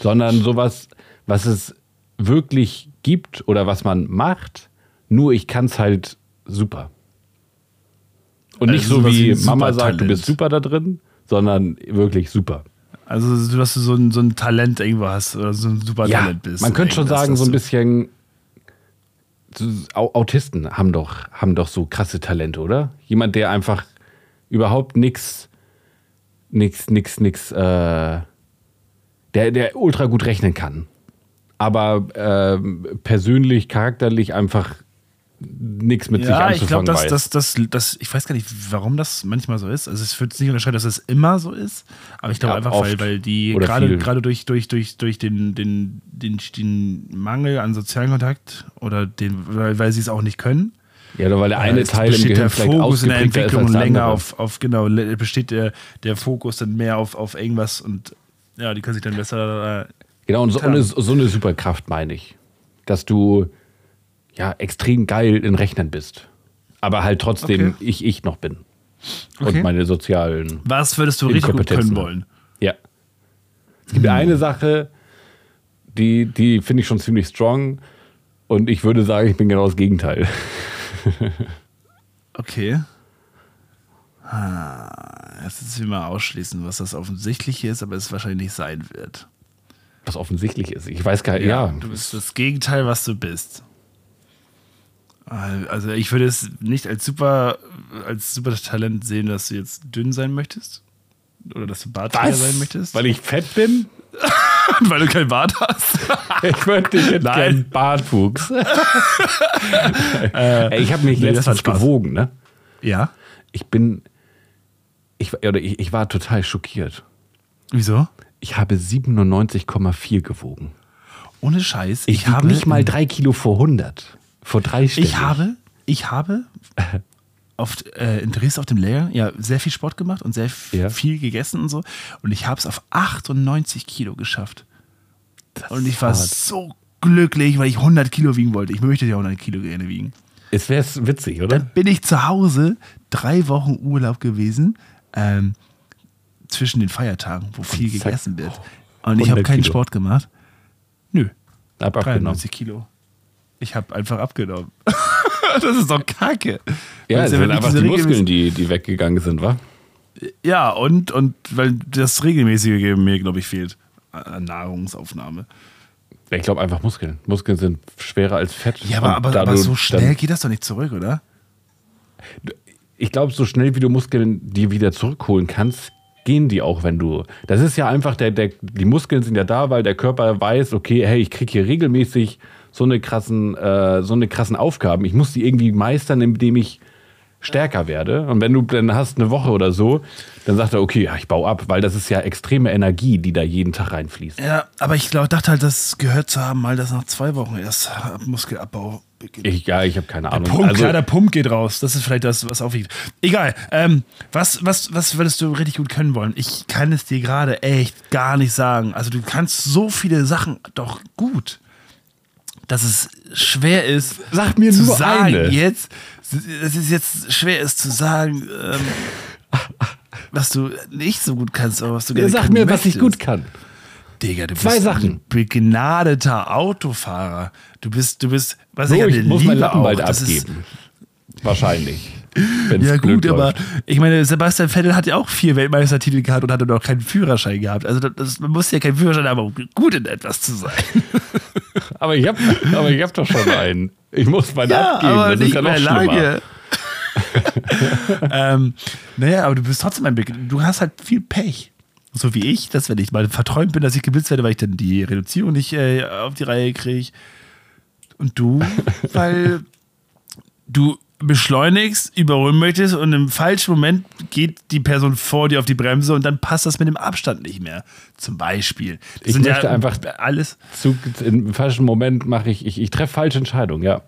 Sondern sowas, was es wirklich gibt oder was man macht, nur ich kann es halt super. Und nicht Also so wie Mama sagt, du bist super da drin, sondern wirklich super. Also, dass du so ein, so ein Talent irgendwo hast oder so ein super Ja, Talent bist. man könnte schon sagen, so ein bisschen. Autisten haben doch, haben doch so krasse Talente, oder? Jemand, der einfach überhaupt nix, nix, nix, nix, äh, der, der ultra gut rechnen kann. Aber ähm, persönlich, charakterlich einfach nichts mit sich Ja, ich anzufangen glaube, dass weiß. das, das, das, ich weiß gar nicht, warum das manchmal so ist. Also es wird nicht unterscheiden, dass es immer so ist, aber ich glaube Ja, einfach, weil, weil die gerade durch, durch, durch, durch den, den, den, den Mangel an sozialen Kontakt oder den, weil, weil sie es auch nicht können, Ja, weil der eine Äh, Teil im Gehirn der Fokus in der Entwicklung länger auf, auf, genau, besteht der, der Fokus dann mehr auf, auf irgendwas und ja, die können sich dann besser. Genau, und so eine, so eine Superkraft meine ich. Dass du ja extrem geil in Rechnern bist. Aber halt trotzdem Okay. ich ich noch bin. Okay. Und meine sozialen. was würdest du richtig gut können wollen? Ja. Es gibt eine Sache, die, die finde ich schon ziemlich strong. Und ich würde sagen, ich bin genau das Gegenteil. Okay. Jetzt müssen wir mal ausschließen, was das Offensichtliche ist, aber es wahrscheinlich nicht sein wird. Was offensichtlich ist. Ich weiß gar nicht. Ja. Du bist das Gegenteil, was du bist. Also ich würde es nicht als super, als super Talent sehen, dass du jetzt dünn sein möchtest. Oder dass du Bartträger sein möchtest. Weil ich fett bin? weil du kein Bart hast. Ich würde nicht Nein. gerne Bartwuchs. Ey, ich habe mich nee, letztens gewogen, ne? ja. Ich bin. Ich, oder ich, ich war total schockiert. Wieso? Ich habe 97,4 gewogen. Ohne Scheiß. Ich, Ich, habe nicht mal drei Kilo vor 100. Vor drei Stunden. Ich habe, ich habe auf, äh, in Dresden auf dem Layer ja sehr viel Sport gemacht und sehr Ja. viel gegessen und so. Und ich habe es auf 98 Kilo geschafft. Und ich war hart. so glücklich, weil ich 100 Kilo wiegen wollte. Ich möchte ja 100 Kilo gerne wiegen. Es wäre witzig, oder? Dann bin ich zu Hause drei Wochen Urlaub gewesen, ähm, zwischen den Feiertagen, wo viel zack, gegessen wird. Und ich habe 100 keinen Kilo. Sport gemacht. Nö, Hab abgenommen. 93 Kilo. Ich habe einfach abgenommen. das ist doch kacke. Ja, ja sind einfach die Muskeln, die, die weggegangen sind, wa? Ja, und, und weil das regelmäßige mir, glaube ich, fehlt. Nahrungsaufnahme. Ich glaube einfach Muskeln. Muskeln sind schwerer als Fett. Ja, aber, aber, aber so schnell geht das doch nicht zurück, oder? ich glaube, so schnell wie du Muskeln die wieder zurückholen kannst, gehen die auch, wenn du. Das ist ja einfach, der, der, die Muskeln sind ja da, weil der Körper weiß, okay, hey, ich kriege hier regelmäßig so eine krassen, äh, so eine krassen Aufgaben. Ich muss die irgendwie meistern, indem ich stärker werde. Und wenn du dann hast eine Woche oder so, dann sagt er, okay, ja, ich baue ab, weil das ist ja extreme Energie, die da jeden Tag reinfließt. Ja, aber ich glaube, dachte halt, das gehört zu haben, mal, dass nach zwei Wochen erst Muskelabbau beginnt. Ich, ja, ich habe keine Ahnung. Pump, Also, klar, der Pump geht raus. Das ist vielleicht das, was aufwiegt. Egal. Ähm, was, was, was würdest du richtig gut können wollen? Ich kann es dir gerade echt gar nicht sagen. Also du kannst so viele Sachen doch gut, dass es schwer ist. Sag mir zu nur sagen eine. jetzt, dass es jetzt schwer ist zu sagen, ähm, was du nicht so gut kannst, aber was du gerne sag mir, was ich möchtest. gut kann. Digga, du Zwei bist Sachen. ein begnadeter Autofahrer. Du bist, du bist, was So, ich, ich muss meinen liebe Lappen bald abgeben. Wahrscheinlich. Ja gut, aber läuft. ich meine, Sebastian Vettel hat ja auch vier Weltmeistertitel gehabt und hatte noch keinen Führerschein gehabt. Also das, das, man muss ja keinen Führerschein haben, um gut in etwas zu sein. Aber ich habe aber ich hab doch schon einen. Ich muss meinen Ja, abgeben. aber das nicht ist ja noch schlimmer. lange. ähm, naja, aber du bist trotzdem ein Big. Du hast halt viel Pech. So wie ich, dass wenn ich mal verträumt bin, dass ich geblitzt werde, weil ich dann die Reduzierung nicht äh, auf die Reihe kriege. Und du, weil du beschleunigst, überholen möchtest und im falschen Moment geht die Person vor dir auf die Bremse und dann passt das mit dem Abstand nicht mehr. Zum Beispiel. Das Ich möchte einfach- alles. Zu, Im falschen Moment mache ich, ich, ich treffe falsche Entscheidungen, ja.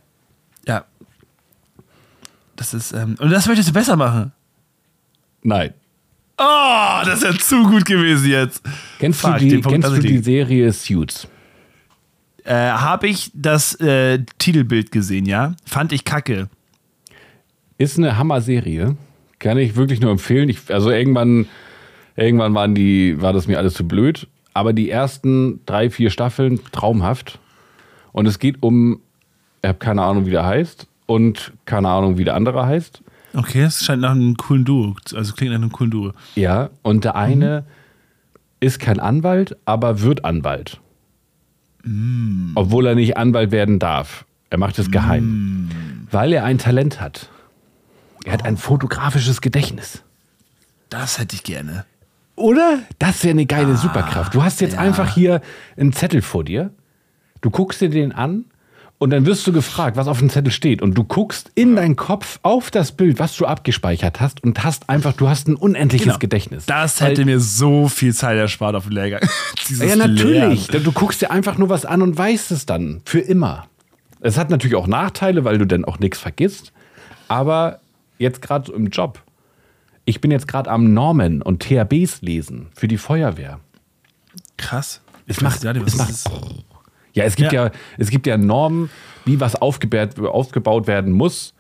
Ja. Das ist, ähm, und das möchtest du besser machen. Nein. Oh, das ist ja zu gut gewesen jetzt. Kennst Fuck, du die, Punkt kennst du ich die. Serie Suits? Äh, Habe ich das äh, Titelbild gesehen, ja? Fand ich kacke. Ist eine Hammer-Serie. Kann ich wirklich nur empfehlen. Ich, also irgendwann, irgendwann waren die, war das mir alles zu blöd. Aber die ersten drei, vier Staffeln traumhaft. Und es geht um, ich habe keine Ahnung, wie der heißt. Und keine Ahnung, wie der andere heißt. Okay, es scheint nach einem coolen Duo. Also klingt nach einem coolen Duo. Ja, und der eine ist kein Anwalt, aber wird Anwalt. Obwohl er nicht Anwalt werden darf. Er macht es geheim. Weil er ein Talent hat. Er hat ein fotografisches Gedächtnis. Das hätte ich gerne. Oder? Das wäre eine geile Superkraft. Du hast jetzt einfach hier einen Zettel vor dir. Du guckst dir den an und dann wirst du gefragt, was auf dem Zettel steht. Und du guckst in deinen Kopf auf das Bild, was du abgespeichert hast und hast einfach, du hast ein unendliches Genau. Gedächtnis. Das Weil- hätte mir so viel Zeit erspart auf dem Lehrgang. Ja, natürlich. Lernen. Du guckst dir einfach nur was an und weißt es dann. Für immer. Es hat natürlich auch Nachteile, weil du dann auch nichts vergisst. Aber jetzt gerade im Job. Ich bin jetzt gerade am Normen und THBs lesen für die Feuerwehr. Krass. Es Ich macht, weiß gar nicht, es macht. Ja, es gibt ja. Ja. es gibt ja Normen, wie was aufgebaut, aufgebaut werden muss,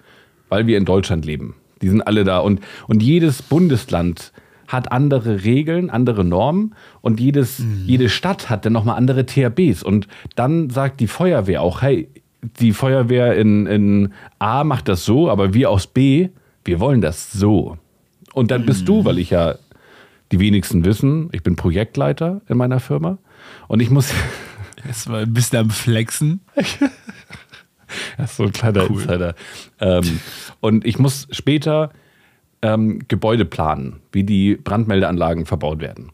weil wir in Deutschland leben. Die sind alle da und, und jedes Bundesland hat andere Regeln, andere Normen und jedes, jede Stadt hat dann nochmal andere THBs. Und dann sagt die Feuerwehr auch, hey, die Feuerwehr in, in A macht das so, aber wir aus B, wir wollen das so. Und dann bist du, weil ich ja die wenigsten wissen, ich bin Projektleiter in meiner Firma und ich muss Jetzt mal ein bisschen am Flexen. Das ist so ein kleiner Insider. Ähm, und ich muss später ähm, Gebäude planen, wie die Brandmeldeanlagen verbaut werden.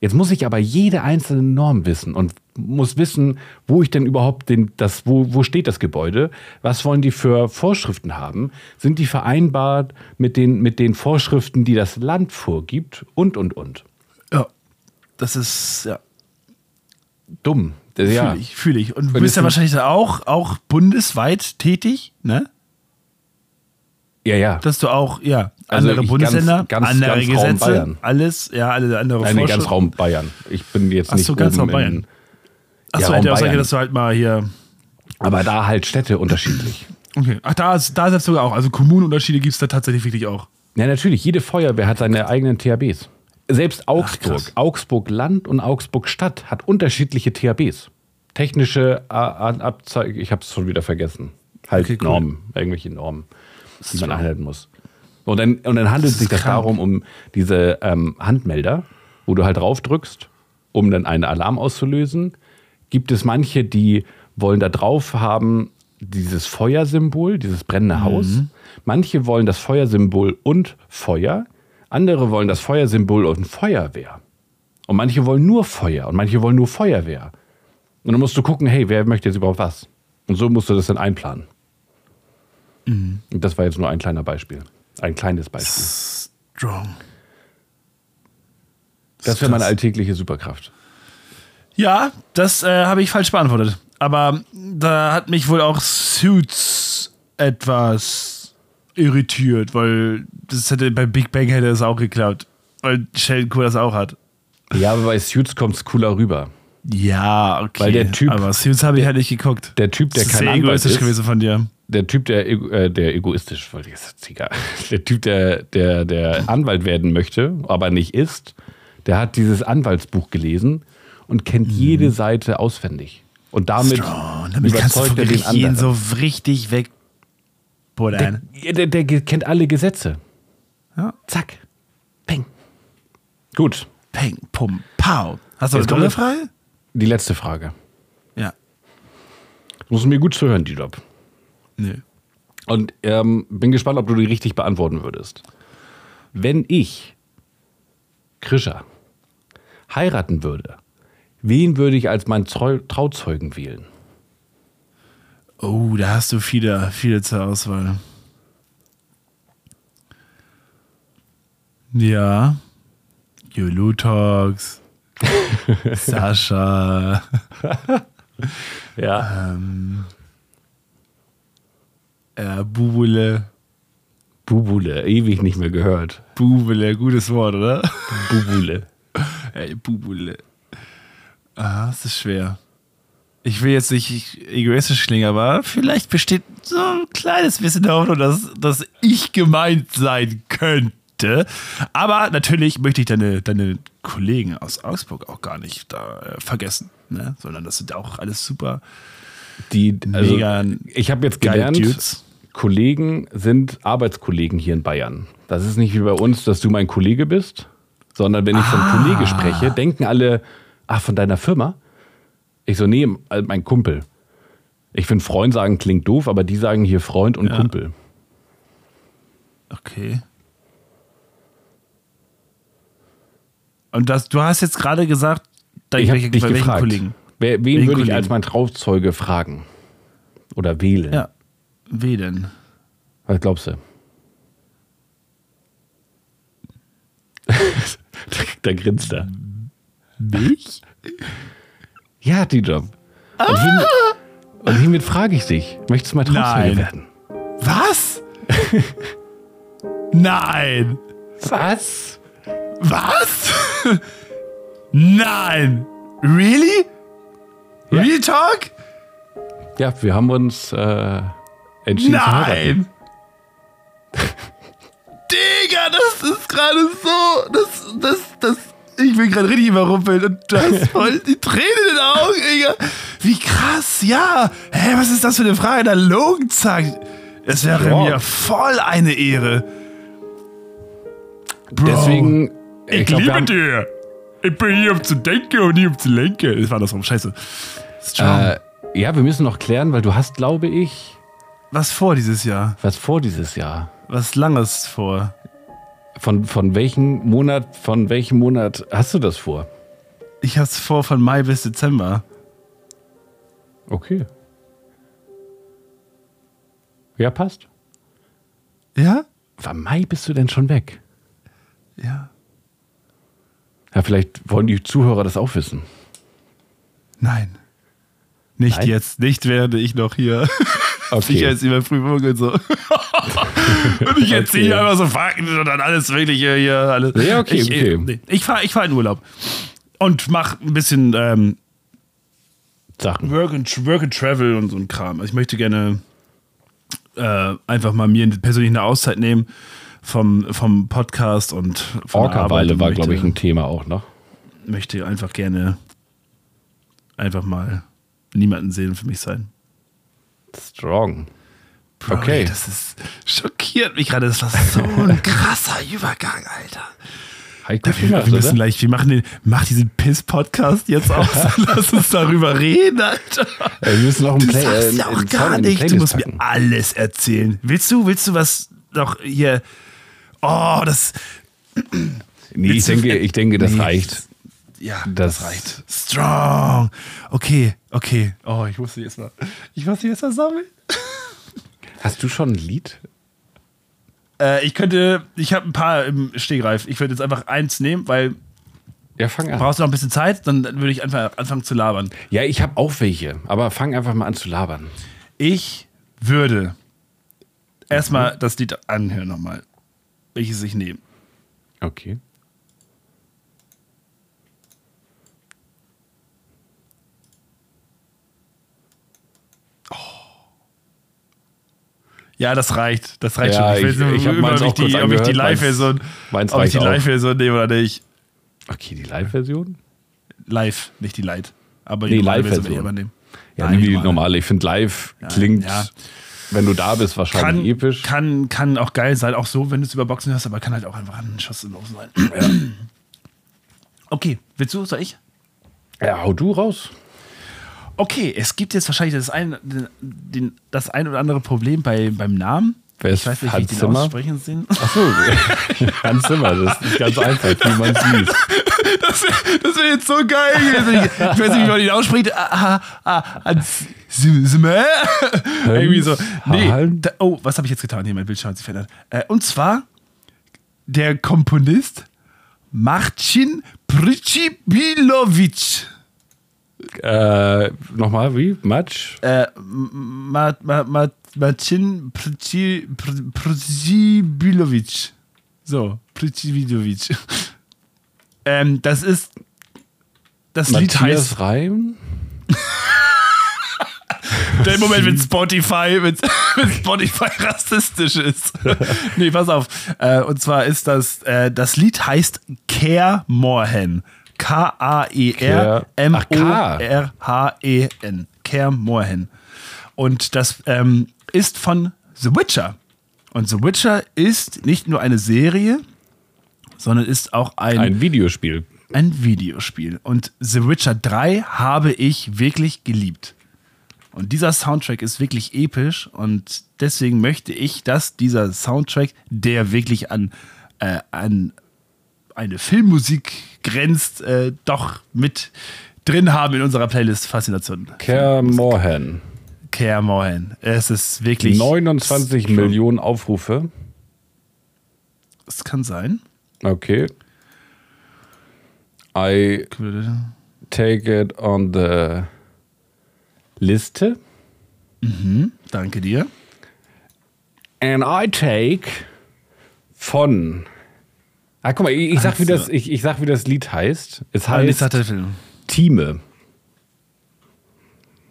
Jetzt muss ich aber jede einzelne Norm wissen und muss wissen, wo ich denn überhaupt den, das, wo, wo steht das Gebäude, was wollen die für Vorschriften haben, sind die vereinbart mit den, mit den Vorschriften, die das Land vorgibt und, und, und. Ja. Das ist, ja, Dumm. Das, ja. fühle ich, fühle ich. Und du bist ja ein- wahrscheinlich auch, auch bundesweit tätig, ne? ja, ja. Dass du auch, ja, Also andere ich Bundesländer, ganz- ganz- andere ganz Gesetze, Bayern. alles, ja, alle andere Nein, ganz. Raum Bayern. Ich bin jetzt Ach nicht so, ganz Raum in- Bayern. Achso, Ja, hätte Raum auch sagen, dass du halt mal hier. Aber da halt Städte unterschiedlich. Okay. Ach, da, ist- da selbst sogar auch. Also Kommunenunterschiede gibt es da tatsächlich wirklich auch. Ja, natürlich. Jede Feuerwehr hat seine eigenen THBs. Selbst Augsburg, krass. Augsburg Land und Augsburg Stadt hat unterschiedliche THBs. Technische Abzeichen, ich habe es schon wieder vergessen. Halt Okay, cool. Normen, irgendwelche Normen, die man einhalten muss. Und dann, und dann handelt es sich das darum, um diese ähm, Handmelder, wo du halt drauf drückst, um dann einen Alarm auszulösen. Gibt es manche, die wollen da drauf haben dieses Feuersymbol, dieses brennende Haus. Manche wollen das Feuersymbol und Feuer. Andere wollen das Feuersymbol und Feuerwehr. Und manche wollen nur Feuer und manche wollen nur Feuerwehr. Und dann musst du gucken, hey, wer möchte jetzt überhaupt was? Und so musst du das dann einplanen. Und das war jetzt nur ein kleiner Beispiel. Ein kleines Beispiel. Strong. Das wäre meine alltägliche Superkraft. Ja, das äh, habe ich falsch beantwortet. Aber da hat mich wohl auch Suits etwas irritiert, weil das hätte bei Big Bang hätte es auch geklappt. Weil Sheldon Cooper das auch hat. Ja, aber bei Suits kommt es cooler rüber. Ja, okay. Weil der Typ- Aber Suits habe ich halt nicht geguckt. Der Typ, der das ist kein sehr Anwalt egoistisch ist, gewesen von dir. der Typ, der, äh, der egoistisch, wollte ich jetzt egal. Der Typ, der, der, der Anwalt werden möchte, aber nicht ist, der hat dieses Anwaltsbuch gelesen und kennt jede Seite auswendig. Und damit, Oh, damit kannst du überzeugt er den anderen. so richtig weg. Der, der, der ge- kennt alle Gesetze. Ja. Zack. Peng. Gut. Peng, pum, pow. Hast du eine Frage? Die letzte Frage. Ja. Du musst mir gut zuhören, die Job. Nö. Und ähm, bin gespannt, ob du die richtig beantworten würdest. Wenn ich, Krischer, heiraten würde, wen würde ich als meinen Trau Trauzeugen wählen? Oh, da hast du viele, viele zur Auswahl. Ja. Yolo Talks. Sascha. Ja. Äh, Bubule. Bubule, ewig nicht mehr gehört. Bubule, gutes Wort, oder? Bubule. Ey, Bubule. Ah, das ist schwer. Ich will jetzt nicht egoistisch klingen, aber vielleicht besteht so ein kleines bisschen der Hoffnung, dass, dass ich gemeint sein könnte. Aber natürlich möchte ich deine, deine Kollegen aus Augsburg auch gar nicht da äh, vergessen, ne? sondern das sind auch alles super Die, also, Mega ich habe jetzt gelernt, Dudes. Kollegen sind Arbeitskollegen hier in Bayern. Das ist nicht wie bei uns, dass du mein Kollege bist, sondern wenn ich von Ah. Kollege spreche, denken alle, ach, von deiner Firma? Ich so, nee, äh, mein Kumpel. Ich finde, Freund sagen klingt doof, aber die sagen hier Freund und Ja. Kumpel. Okay. Und das, du hast jetzt gerade gesagt, da Ich habe dich gefragt. Kollegen? Wer, wen würde ich als mein Trauzeuge fragen? Oder wählen? Ja. Denn? Was glaubst du? da, da grinst er. Mich? Ja, die Job. Und, hiermit, und hiermit frage ich dich, möchtest du Trauzeuge Nein. werden? Was? Nein! Was? Was? Nein! Really? Real Talk? Ja, wir haben uns äh, entschieden. Nein! Digga, das ist gerade so. Das, das, das. Ich bin gerade richtig überrumpelt und du hast voll die Tränen in den Augen, Digga. Wie krass, ja. Hä, was ist das für eine Frage? Der Logan sagt. Es wäre Ja. mir voll eine Ehre. Bro, Deswegen, ich, glaub, wir liebe dir. Ich bin hier, um zu denken und nicht um zu lenken. Das war das rum. Scheiße. Äh, ja, wir müssen noch klären, weil du hast, glaube ich, was vor dieses Jahr? was vor dieses Jahr. Was Langes vor? Von, von welchem Monat, von welchem Monat hast du das vor? Ich hab's vor von Mai bis Dezember. Okay. Ja, passt. Ja? Wann Mai bist du denn schon weg? Ja. Ja, vielleicht wollen die Zuhörer das auch wissen. Nein. Nicht Nein? jetzt, nicht werde ich noch hier Okay. Sicherheitsüberprüfung und so. und ich erzähle Okay. einfach so Fakten und dann alles Wirkliche hier. Alles. Ja, okay, ich, okay. äh, nee, Ich fahre ich fahr in Urlaub und mach ein bisschen ähm, Sachen. Work, and, Work and Travel und so ein Kram. Also ich möchte gerne äh, einfach mal mir persönlich eine Auszeit nehmen vom, vom Podcast und von Orca-Weile war, glaube ich, ein Thema auch noch. möchte einfach gerne einfach mal niemanden sehen für mich sein. Strong. Bro, Okay. Das ist schockiert mich gerade. Das war so ein krasser Übergang, Alter. Halt Wir, gut wir gemacht, müssen oder? gleich, wir machen den, mach diesen Piss-Podcast jetzt aus. Lass uns darüber reden, Alter. Wir müssen noch einen Du Play, sagst äh, ja auch Song gar die nicht. Du musst packen. mir alles erzählen. Willst du, willst du was noch hier? Oh, das. Nee, ich du- denke, ich denke, das Nee. reicht. Ja, Das- das, reicht. Strong. Okay, okay. Oh, ich musste jetzt mal. Ich musste jetzt mal sammeln. Hast du schon ein Lied? Äh, ich könnte, ich habe ein paar im Stegreif. Ich würde jetzt einfach eins nehmen, weil Ja, fang an. brauchst du noch ein bisschen Zeit, dann würde ich einfach anfangen zu labern. Ja, ich habe auch welche, aber fang einfach mal an zu labern. Ich würde erstmal das Lied anhören nochmal, welches ich nehme. Okay. Ja, das reicht. Das reicht Ja, schon. ich- will ich nur hab meins ob auch ich die, kurz ich angehört. Ob ich die. Live-Version nehme oder nicht. Okay, die Live-Version? Live, nicht die Light. Aber Nee, die normale Live-Version. Ich. Ja, Nein, die normale. Ich finde live klingt, ja. wenn du da bist, wahrscheinlich Kann, episch. kann, kann auch geil sein, auch so, wenn du es über Boxen hörst, aber kann halt auch einfach ein Schuss los sein. Okay, willst du, soll ich? Ja, hau du raus. Okay, es gibt jetzt wahrscheinlich das ein, den, den, das ein oder andere Problem bei, beim Namen. Wer ist ich weiß nicht, wie Hans ich den Zimmer? aussprechen sind. Achso, Hans Zimmer, das ist ganz einfach, wie man es liest. Das wäre das wär jetzt so geil gewesen. Ich weiß nicht, wie man ihn ausspricht. Ah, ah, ah, Hans Zimmer. Irgendwie so. Nee, da, oh, was habe ich jetzt getan? Hier, mein Bildschirm hat sich verändert. Äh, und zwar der Komponist Marcin Pricipilovic. Äh, nochmal, wie? Match? Äh, Ma, Ma, Ma, Marcin Pricipilovic. So, Pricipilovic. ähm, das ist. Das Lied heißt. Matthias Reim? Der Moment, wenn Spotify, wenn, wenn Spotify rassistisch ist. nee, pass auf. Äh, und zwar ist das, äh, das Lied heißt Care Morhen. K-A-E-R-M-O-R-H-E-N. Care Morhen. Und das ähm, ist von The Witcher. Und The Witcher ist nicht nur eine Serie, sondern ist auch Ein Videospiel. ein Videospiel. Und The Witcher 3 habe ich wirklich geliebt. Und dieser Soundtrack ist wirklich episch und deswegen möchte ich, dass dieser Soundtrack, der wirklich an, äh, an eine Filmmusik grenzt, äh, doch mit drin haben in unserer Playlist Faszination. Care Morhan. Care Morhen. Es ist wirklich. 29 Schon- Millionen Aufrufe. Es kann sein. Okay. I take it on the Liste. Danke dir. And I take von. Ah, guck mal, ich, ich sag, wie das, ich, ich sag, wie das Lied heißt. Es Ah, heißt hat der Film. Time.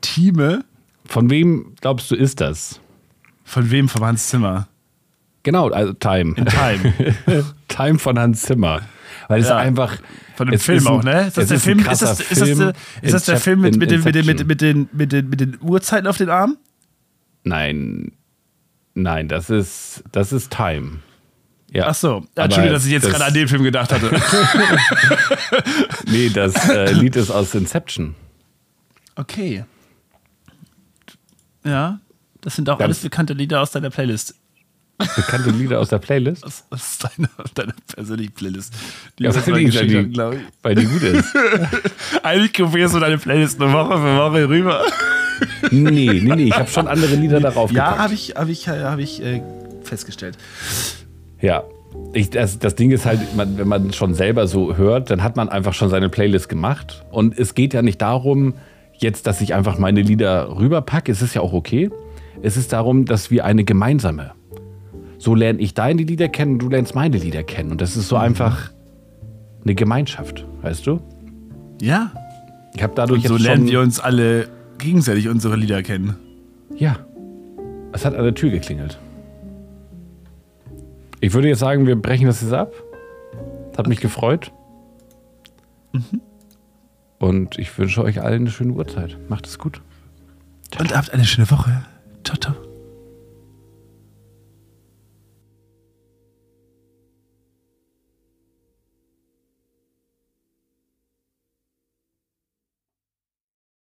Time? Von wem glaubst du ist das? Von wem? Von Hans Zimmer. Genau, also Time. In Time. Time von Hans Zimmer. Weil es Ja. einfach. Von dem Film auch, ne? Ist das der Film? Ist das, der, Film mit, mit, den, mit, den, mit, den, mit, den, mit den Uhrzeiten auf den Armen? Nein. Nein, das ist, das ist Time. Ja. Ach so. Entschuldigung, dass ich jetzt das- gerade an den Film gedacht hatte. Nee, das äh, Lied ist aus Inception. okay. Ja, das sind auch Ganz- alles bekannte Lieder aus deiner Playlist. Bekannte Lieder aus der Playlist. Aus, aus deiner, deiner persönlichen Playlist. Die Ja, mal die, die, hat, glaub ich. weil die gut ist. Eigentlich kopierst du deine Playlist eine Woche für Woche rüber. Nee, nee, nee, ich habe schon andere Lieder darauf Ja, habe ich, hab ich, hab ich äh, festgestellt. Ja. Ich, das, das Ding ist halt, man, wenn man schon selber so hört, dann hat man einfach schon seine Playlist gemacht. Und es geht ja nicht darum, jetzt, dass ich einfach meine Lieder rüberpacke. Es ist ja auch okay. Es ist darum, dass wir eine gemeinsame. So lerne ich deine Lieder kennen, du lernst meine Lieder kennen. Und das ist so einfach eine Gemeinschaft, weißt du? Ja. Ich habe dadurch Und so jetzt lernen wir uns alle gegenseitig unsere Lieder kennen. Ja. Es hat an der Tür geklingelt. Ich würde jetzt sagen, wir brechen das jetzt ab. Es hat mich gefreut. Und ich wünsche euch allen eine schöne Uhrzeit. Macht es gut. Und habt eine schöne Woche. Ciao, ciao.